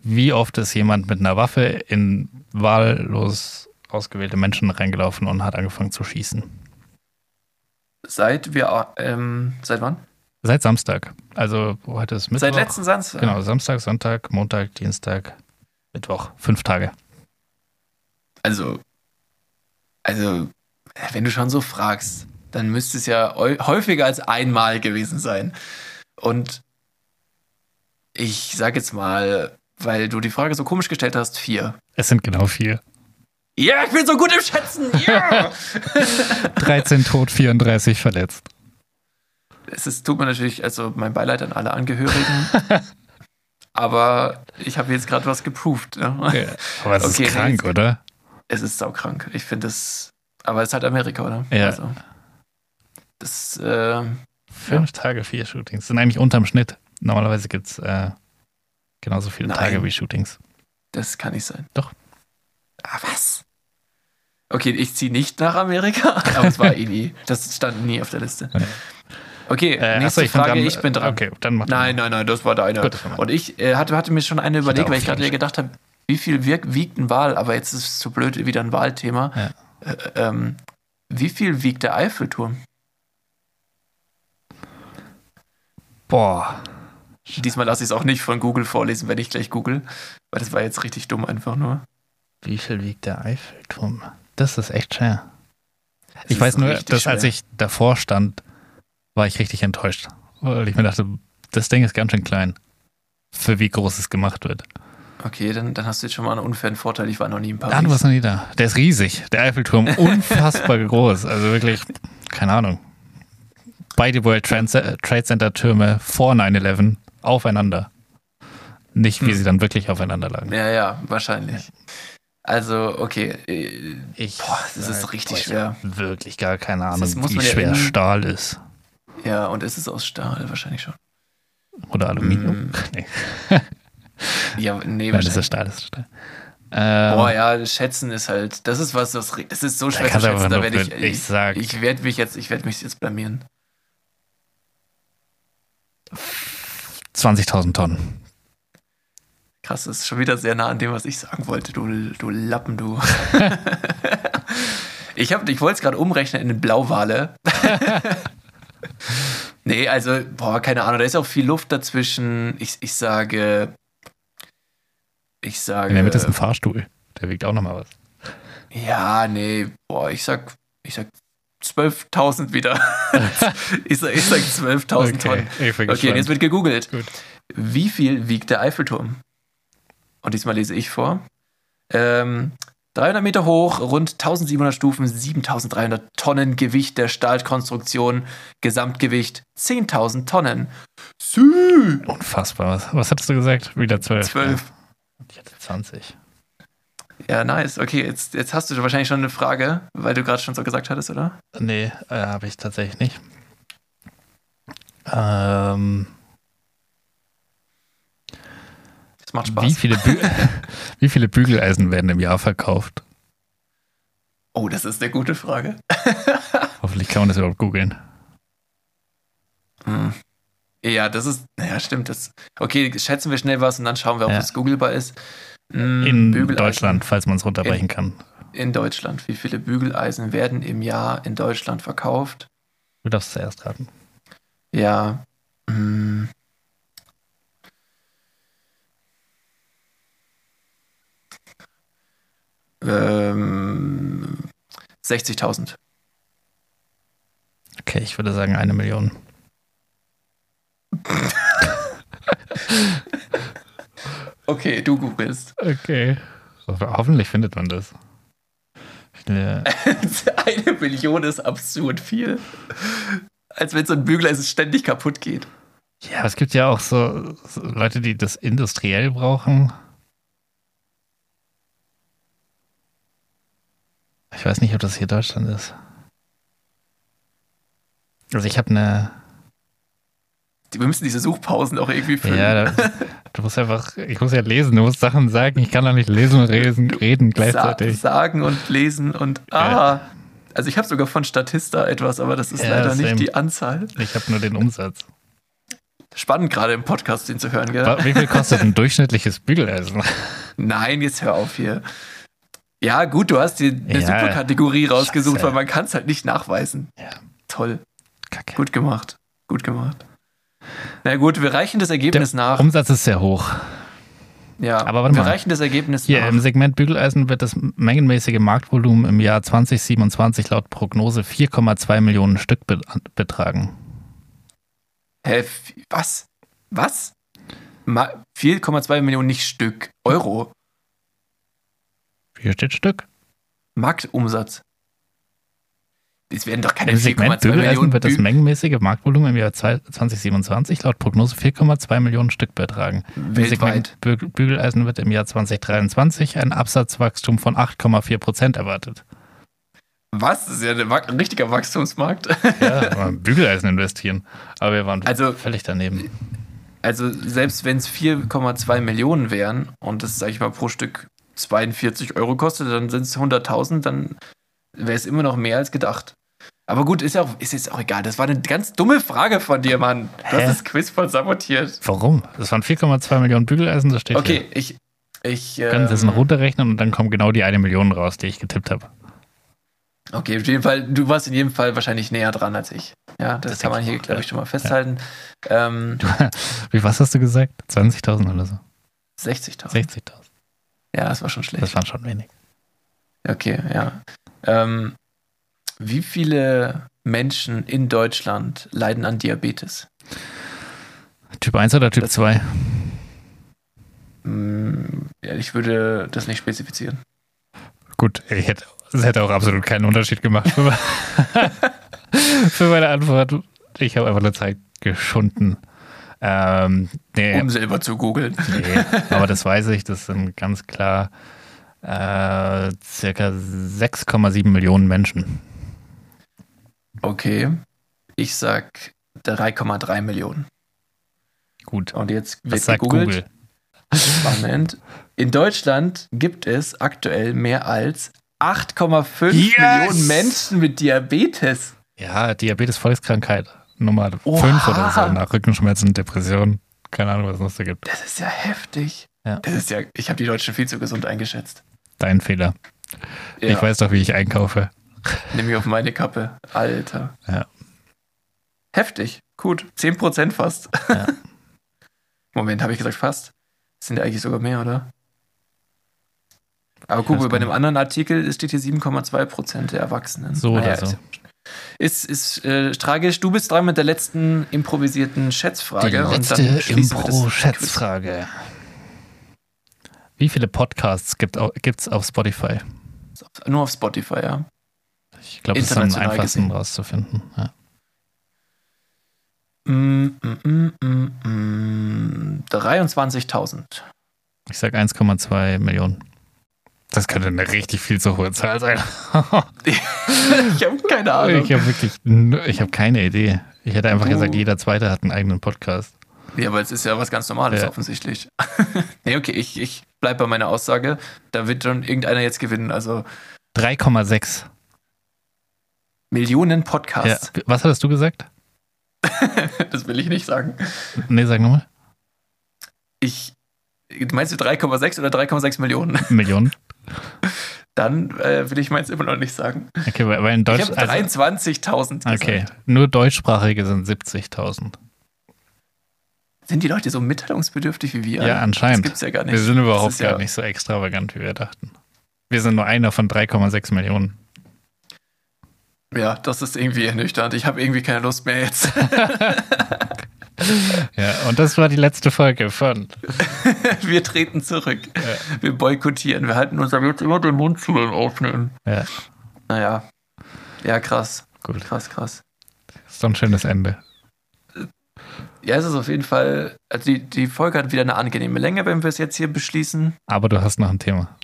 wie oft ist jemand mit einer Waffe in wahllos ausgewählte Menschen reingelaufen und hat angefangen zu schießen. Seit wir, ähm, seit wann? Seit Samstag. Also heute ist Mittwoch. Seit letzten Samstag? Genau, Samstag, Sonntag, Montag, Dienstag, Mittwoch. Fünf Tage. Also, also, wenn du schon so fragst, dann müsste es ja häufiger als einmal gewesen sein. Und ich sag jetzt mal, weil du die Frage so komisch gestellt hast, vier. Es sind genau vier. Ja, ich bin so gut im Schätzen. Ja. 13 tot, 34 verletzt. Es ist, tut mir natürlich, also mein Beileid an alle Angehörigen. aber ich habe jetzt gerade was geproved. Ja. Okay, aber es okay, ist krank, nee, oder? Es ist saukrank. Ich finde es. Aber es ist halt Amerika, oder? Ja. Also. Das, äh, Fünf ja. Tage, vier Shootings. Das sind eigentlich unterm Schnitt. Normalerweise gibt es äh, genauso viele Nein. Tage wie Shootings. Das kann nicht sein. Doch. Ah, was? Okay, ich ziehe nicht nach Amerika, aber es war eh nie. Das stand nie auf der Liste. Okay, äh, nächste ich Frage, dran, ich bin dran. Okay, dann mach Nein, nein, nein, das war deine. Gut, Und ich äh, hatte, hatte mir schon eine überlegt, weil ich gerade gedacht habe, wie viel wiegt ein Wal, aber jetzt ist es zu blöd, wieder ein Wahlthema. Ja. Äh, ähm, wie viel wiegt der Eiffelturm? Boah. Diesmal lasse ich es auch nicht von Google vorlesen, wenn ich gleich google, weil das war jetzt richtig dumm einfach nur. Wie viel wiegt der Eiffelturm? Das ist echt schwer. Das ich weiß nur, dass als schwer. ich davor stand, war ich richtig enttäuscht. Weil ich mir dachte, das Ding ist ganz schön klein. Für wie groß es gemacht wird. Okay, dann, dann hast du jetzt schon mal einen unfairen Vorteil. Ich war noch nie in Ah, du Paris. warst noch nie da. Der ist riesig. Der Eiffelturm. Unfassbar groß. Also wirklich, keine Ahnung. Beide World Trade Trade Center Türme vor 9-11 aufeinander. Nicht, wie Hm. sie dann wirklich aufeinander lagen. Ja, ja, wahrscheinlich. Also, okay. äh, Ich, Boah, das ist richtig schwer. Wirklich gar keine Das Ahnung, wie ja schwer in- Stahl ist. Ja, und ist es aus Stahl? Wahrscheinlich schon. Oder Aluminium. Mm. Nee, Ja, nee, Nein, das wahrscheinlich. ist Stahl, das ist Stahl. Ähm, Boah, ja, schätzen ist halt, das ist was, das, das ist so schwer zu schätzen, da werde ich, ich ich, ich werde mich jetzt, ich werde mich jetzt blamieren. 20.000 Tonnen. Krass, das ist schon wieder sehr nah an dem, was ich sagen wollte, du, du Lappen, du. ich hab, ich wollte es gerade umrechnen in Blauwale. nee, also, boah, keine Ahnung, da ist auch viel Luft dazwischen. Ich, ich sage, ich sage, In der Mitte ist ein Fahrstuhl. Der wiegt auch nochmal was. ja, nee, boah, ich sag, ich sag 12.000 wieder. ich sag, ich sag 12.000 Tonnen. ich bin Okay, und jetzt wird gegoogelt. Gut. Wie viel wiegt der Eiffelturm? Und diesmal lese ich vor. Ähm, 300 Meter hoch, rund 1700 Stufen, 7300 Tonnen Gewicht der Stahlkonstruktion, Gesamtgewicht 10.000 Tonnen. Sü! Unfassbar. Was, was hattest du gesagt? Wieder 12. 12. Ich hatte 20. Ja, nice. Okay, jetzt, jetzt hast du wahrscheinlich schon eine Frage, weil du gerade schon so gesagt hattest, oder? Nee, äh, habe ich tatsächlich nicht. Ähm, Das macht wie, Spaß. viele Bü wie viele Bügeleisen werden im Jahr verkauft? Oh, das ist eine gute Frage. Hoffentlich kann man das überhaupt googeln. Hm. Ja, das ist, naja, stimmt. Das, okay, schätzen wir schnell was und dann schauen wir, ob Ja. es googelbar ist. Hm, In Bügeleisen. Deutschland, falls man es runterbrechen kann. In Deutschland. Wie viele Bügeleisen werden im Jahr in Deutschland verkauft? Du darfst zuerst raten. Ja. hm. Ähm, 60.000. Okay, ich würde sagen eine Million. Okay, du googelst. Okay. Hoffentlich findet man das. Eine Million ist absurd viel. Als wenn so ein Bügeleisen ständig kaputt geht. Ja, es gibt ja auch so, so Leute, die das industriell brauchen. Ich weiß nicht, ob das hier Deutschland ist. Also ich habe eine, Wir müssen diese Suchpausen auch irgendwie füllen. ja, da, du musst einfach, ich muss ja lesen, du musst Sachen sagen, ich kann doch nicht lesen und reden, reden gleichzeitig. sagen und lesen und ah. Also ich habe sogar von Statista etwas, aber das ist Ja, leider same. nicht die Anzahl. Ich habe nur den Umsatz. Spannend gerade im Podcast den zu hören, gell? Wie viel kostet ein durchschnittliches Bügeleisen? Nein, jetzt hör auf hier. Ja, gut, du hast dir eine Ja. super Kategorie rausgesucht, Scheiße. weil man kann es halt nicht nachweisen. Ja. Toll. Kacke. Gut gemacht. Gut gemacht. Na gut, wir reichen das Ergebnis nach. Umsatz ist sehr hoch. ja, aber warte wir mal. reichen das Ergebnis Hier nach. im Segment Bügeleisen wird das mengenmäßige Marktvolumen im Jahr 2027 laut Prognose 4,2 Millionen Stück be betragen. Hä, was? Was? Ma 4,2 Millionen nicht Stück. Euro. Hier steht Stück. Marktumsatz. Es werden doch keine Im Segment 4,2 Millionen Bügeleisen wird das mengenmäßige Marktvolumen im Jahr 2027 laut Prognose 4,2 Millionen Stück betragen. Weltweit. Segment Bü Bügeleisen wird im Jahr 2023 ein Absatzwachstum von 8,4 Prozent erwartet. Was? Das ist ja ein, richtiger Wachstumsmarkt. Ja, Bügeleisen investieren. Aber wir waren Also- völlig daneben. Also selbst wenn es 4,2 Millionen wären und das, sag ich mal, pro Stück 42 Euro kostet, dann sind es 100.000, dann wäre es immer noch mehr als gedacht. Aber gut, ist ja auch, ist jetzt auch egal. Das war eine ganz dumme Frage von dir, Mann. Du Hä? hast das Quiz voll sabotiert. Warum? Das waren 4,2 Millionen Bügeleisen, das steht hier. Okay, ich. ich Können Sie es ähm, noch runterrechnen und dann kommt genau die eine Million raus, die ich getippt habe. okay, auf jeden Fall, du warst in jedem Fall wahrscheinlich näher dran als ich. Ja, das, Das kann man ich hier, glaube ja. ich, schon mal festhalten. Ähm, Wie, was hast du gesagt? 20.000 oder so? 60.000. 60.000. Ja, das war schon schlecht. Das waren schon wenig. Okay, ja. Ähm, wie viele Menschen in Deutschland leiden an Diabetes? Typ 1 oder Typ Das- 2? Hm, ja, ich würde das nicht spezifizieren. Gut, ich hätte, es hätte auch absolut keinen Unterschied gemacht für, für meine Antwort. Ich habe einfach nur Zeit geschunden. Ähm, nee, Um selber zu googeln. nee, aber das weiß ich, das sind ganz klar äh, circa 6,7 Millionen Menschen. Okay. Ich sag 3,3 Millionen. Gut, Und jetzt wird sagt gegoogelt. Google? Spannend. In Deutschland gibt es aktuell mehr als 8,5 Yes! Millionen Menschen mit Diabetes. Ja, Diabetes, Volkskrankheit, Nummer Oha. 5 oder so, nach Rückenschmerzen, Depressionen, keine Ahnung, was es noch so gibt. Das ist ja heftig. Ja. Das ist ja, ich habe die Deutschen viel zu gesund eingeschätzt. Dein Fehler. Ja, Ich weiß doch, wie ich einkaufe. Nimm mich auf meine Kappe. Alter. Ja. Heftig. Gut. 10% fast. Ja. Moment, habe ich gesagt fast? Das sind ja eigentlich sogar mehr, oder? Aber guck mal, bei einem anderen Artikel steht hier 7,2% der Erwachsenen. So oder Naja, so. Ist, ist äh, tragisch. Du bist dran mit der letzten improvisierten Schätzfrage. Die letzte Impro-Schätzfrage. Wie viele Podcasts gibt es auf Spotify? Nur auf Spotify, ja. Ich glaube, das ist am einfachsten gesehen. rauszufinden. Ja. Mm, mm, mm, mm, mm. 23.000. Ich sage 1,2 Millionen. Das könnte eine richtig viel zu hohe Zahl sein. ich habe keine Ahnung. ich habe wirklich, ich habe keine Idee. Ich hätte einfach Du- gesagt, jeder Zweite hat einen eigenen Podcast. Ja, aber es ist ja was ganz Normales Ja. offensichtlich. nee, okay, ich, ich bleibe bei meiner Aussage. Da wird schon irgendeiner jetzt gewinnen. Also 3,6. Millionen Ja. Podcasts. Was hattest du gesagt? Das will ich nicht sagen. Nee, sag nochmal. Ich. Meinst du 3,6 oder 3,6 Millionen? Millionen. Dann äh, will ich meins immer noch nicht sagen. Okay, weil in Ich Deutsch. habe Also, 23.000 gesagt. okay, nur deutschsprachige sind 70.000. Sind die Leute so mitteilungsbedürftig wie wir? Ja, anscheinend. Das gibt's ja gar nicht. Wir sind Das überhaupt ist ja, gar nicht so extravagant, wie wir dachten. Wir sind nur einer von 3,6 Millionen. Ja, das ist irgendwie ernüchternd. Ich habe irgendwie keine Lust mehr jetzt. Ja, und das war die letzte Folge von. Wir treten zurück. Wir boykottieren. Wir halten uns jetzt immer den Mund zu beim Aufnehmen. Ja, Naja. Ja, krass. gut. Krass, krass. Ist doch ein schönes Ende. Ja, es ist auf jeden Fall. Also die, die Folge hat wieder eine angenehme Länge, wenn wir es jetzt hier beschließen. Aber du hast noch ein Thema.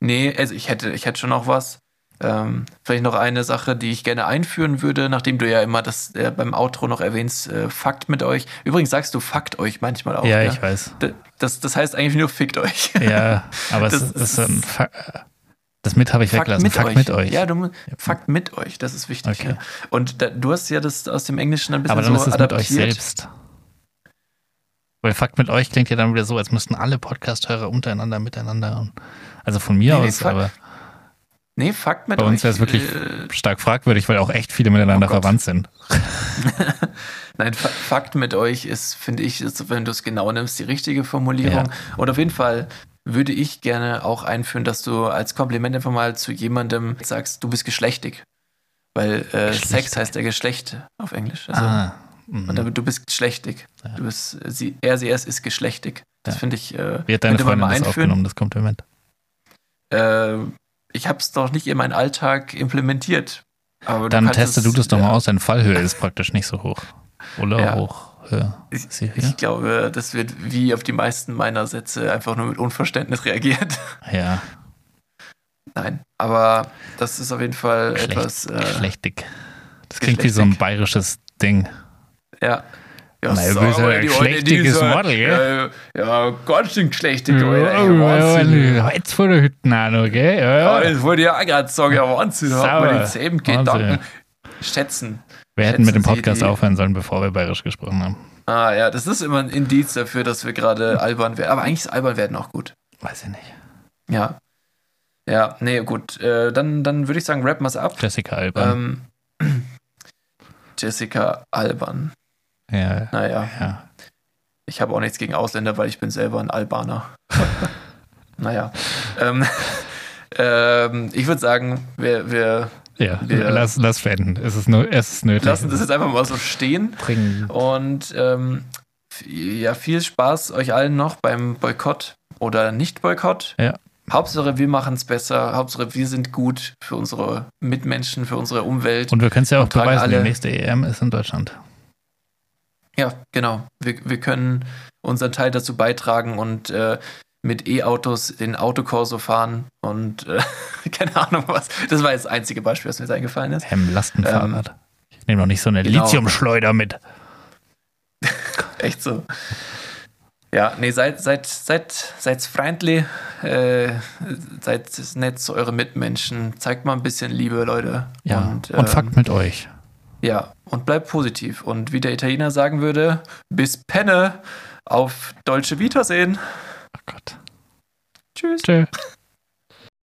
Nee, also ich hätte, ich hätte schon noch was. Ähm, vielleicht noch eine Sache, die ich gerne einführen würde, nachdem du ja immer das äh, beim Outro noch erwähnst, äh, Fakt mit euch. Übrigens sagst du Fakt euch manchmal auch. ja, gell? ich weiß. Das, das heißt eigentlich nur Fickt euch. Ja, aber es Das ein Fa das mit habe ich weggelassen. Fakt mit euch. Ja, du, Fakt mit euch, das ist wichtig. Okay. Ja. Und da, du hast ja das aus dem Englischen ein bisschen aber dann so ist es mit euch adaptiert. selbst. Weil Fakt mit euch klingt ja dann wieder so, als müssten alle Podcast-Hörer untereinander miteinander. Also von mir Nee, nee, aus, Fakt- aber Nee, Fakt mit bei euch. uns wäre es wirklich äh, stark fragwürdig, weil auch echt viele miteinander Oh verwandt sind. Nein, Fa- Fakt mit euch ist, finde ich, ist, wenn du es genau nimmst, die richtige Formulierung. Und auf jeden Fall würde ich gerne auch einführen, dass du als Kompliment einfach mal zu jemandem sagst, du bist geschlechtig. Weil äh. Sex heißt ja Geschlecht auf Englisch. Also, ah, mhm. Und damit du bist geschlechtig. Ja. Du bist, sie, er, sie, es ist geschlechtig. Das Ja. finde ich. Äh, Wie hat deine Freundin mal das aufgenommen, das Kompliment? Äh, ich habe es doch nicht in meinen Alltag implementiert. Aber Dann teste es- du das doch mal ja. aus, deine Fallhöhe ist praktisch nicht so hoch. Oder Ja. hoch? Höher? Ich, ich glaube, das wird wie auf die meisten meiner Sätze einfach nur mit Unverständnis reagiert. ja, Nein, aber das ist auf jeden Fall Schlecht, etwas. Äh, schlechtig. Das klingt wie so ein bayerisches Ding. Ja. Ja, Na, du so, ein schlechtiges Model, gell? Ja, ja ganz schön schlechtig, Ja, Alter. Wahnsinn. ja, Jetzt vor der Hütten auch noch, gell? Ja, Ja, ja. das wollte ich auch gerade sagen, ja, Wahnsinn, da hat man denselben. Gedanken. Schätzen. Wir hätten mit dem Podcast die- aufhören sollen, bevor wir bayerisch gesprochen haben. Ah ja, das ist immer ein Indiz dafür, dass wir gerade albern werden. Aber eigentlich ist albern werden auch gut. Weiß ich nicht. Ja. Ja, nee, gut. Äh, dann, dann würde ich sagen, rappen wir es ab. Jessica Alban. Ähm, Jessica Alban. Ja. Naja. Ja. Ich habe auch nichts gegen Ausländer, weil ich bin selber ein Albaner. naja. Ähm, ähm, ich würde sagen, wir, wir Ja, Wir- lass, lass beenden. Es ist, nur, es ist nötig. lassen das jetzt einfach mal so stehen. Bringen. Und ähm, ja, viel Spaß euch allen noch beim Boykott oder Nicht-Boykott. Ja. Hauptsache, wir machen es besser. Hauptsache, wir sind gut für unsere Mitmenschen, für unsere Umwelt. Und wir können es ja auch beweisen, die alle- nächste EM ist in Deutschland. Ja, genau. Wir, wir können unseren Teil dazu beitragen und äh, mit E-Autos den Autokorso fahren und äh, keine Ahnung was. Das war jetzt das einzige Beispiel, was mir jetzt eingefallen ist. Hem, Lastenfahrrad. ich nehme noch nicht so eine genau. Lithiumschleuder mit. Echt so. Ja, nee, seid, seid, seid, seid freundlich, äh, seid nett zu euren Mitmenschen, zeigt mal ein bisschen Liebe, Leute. Ja. Und, Und, ähm, fuckt mit euch. Ja, und bleibt positiv. Und wie der Italiener sagen würde, bis Penne, auf Dolce Vita sehen. Oh Gott. Tschüss. Tschö.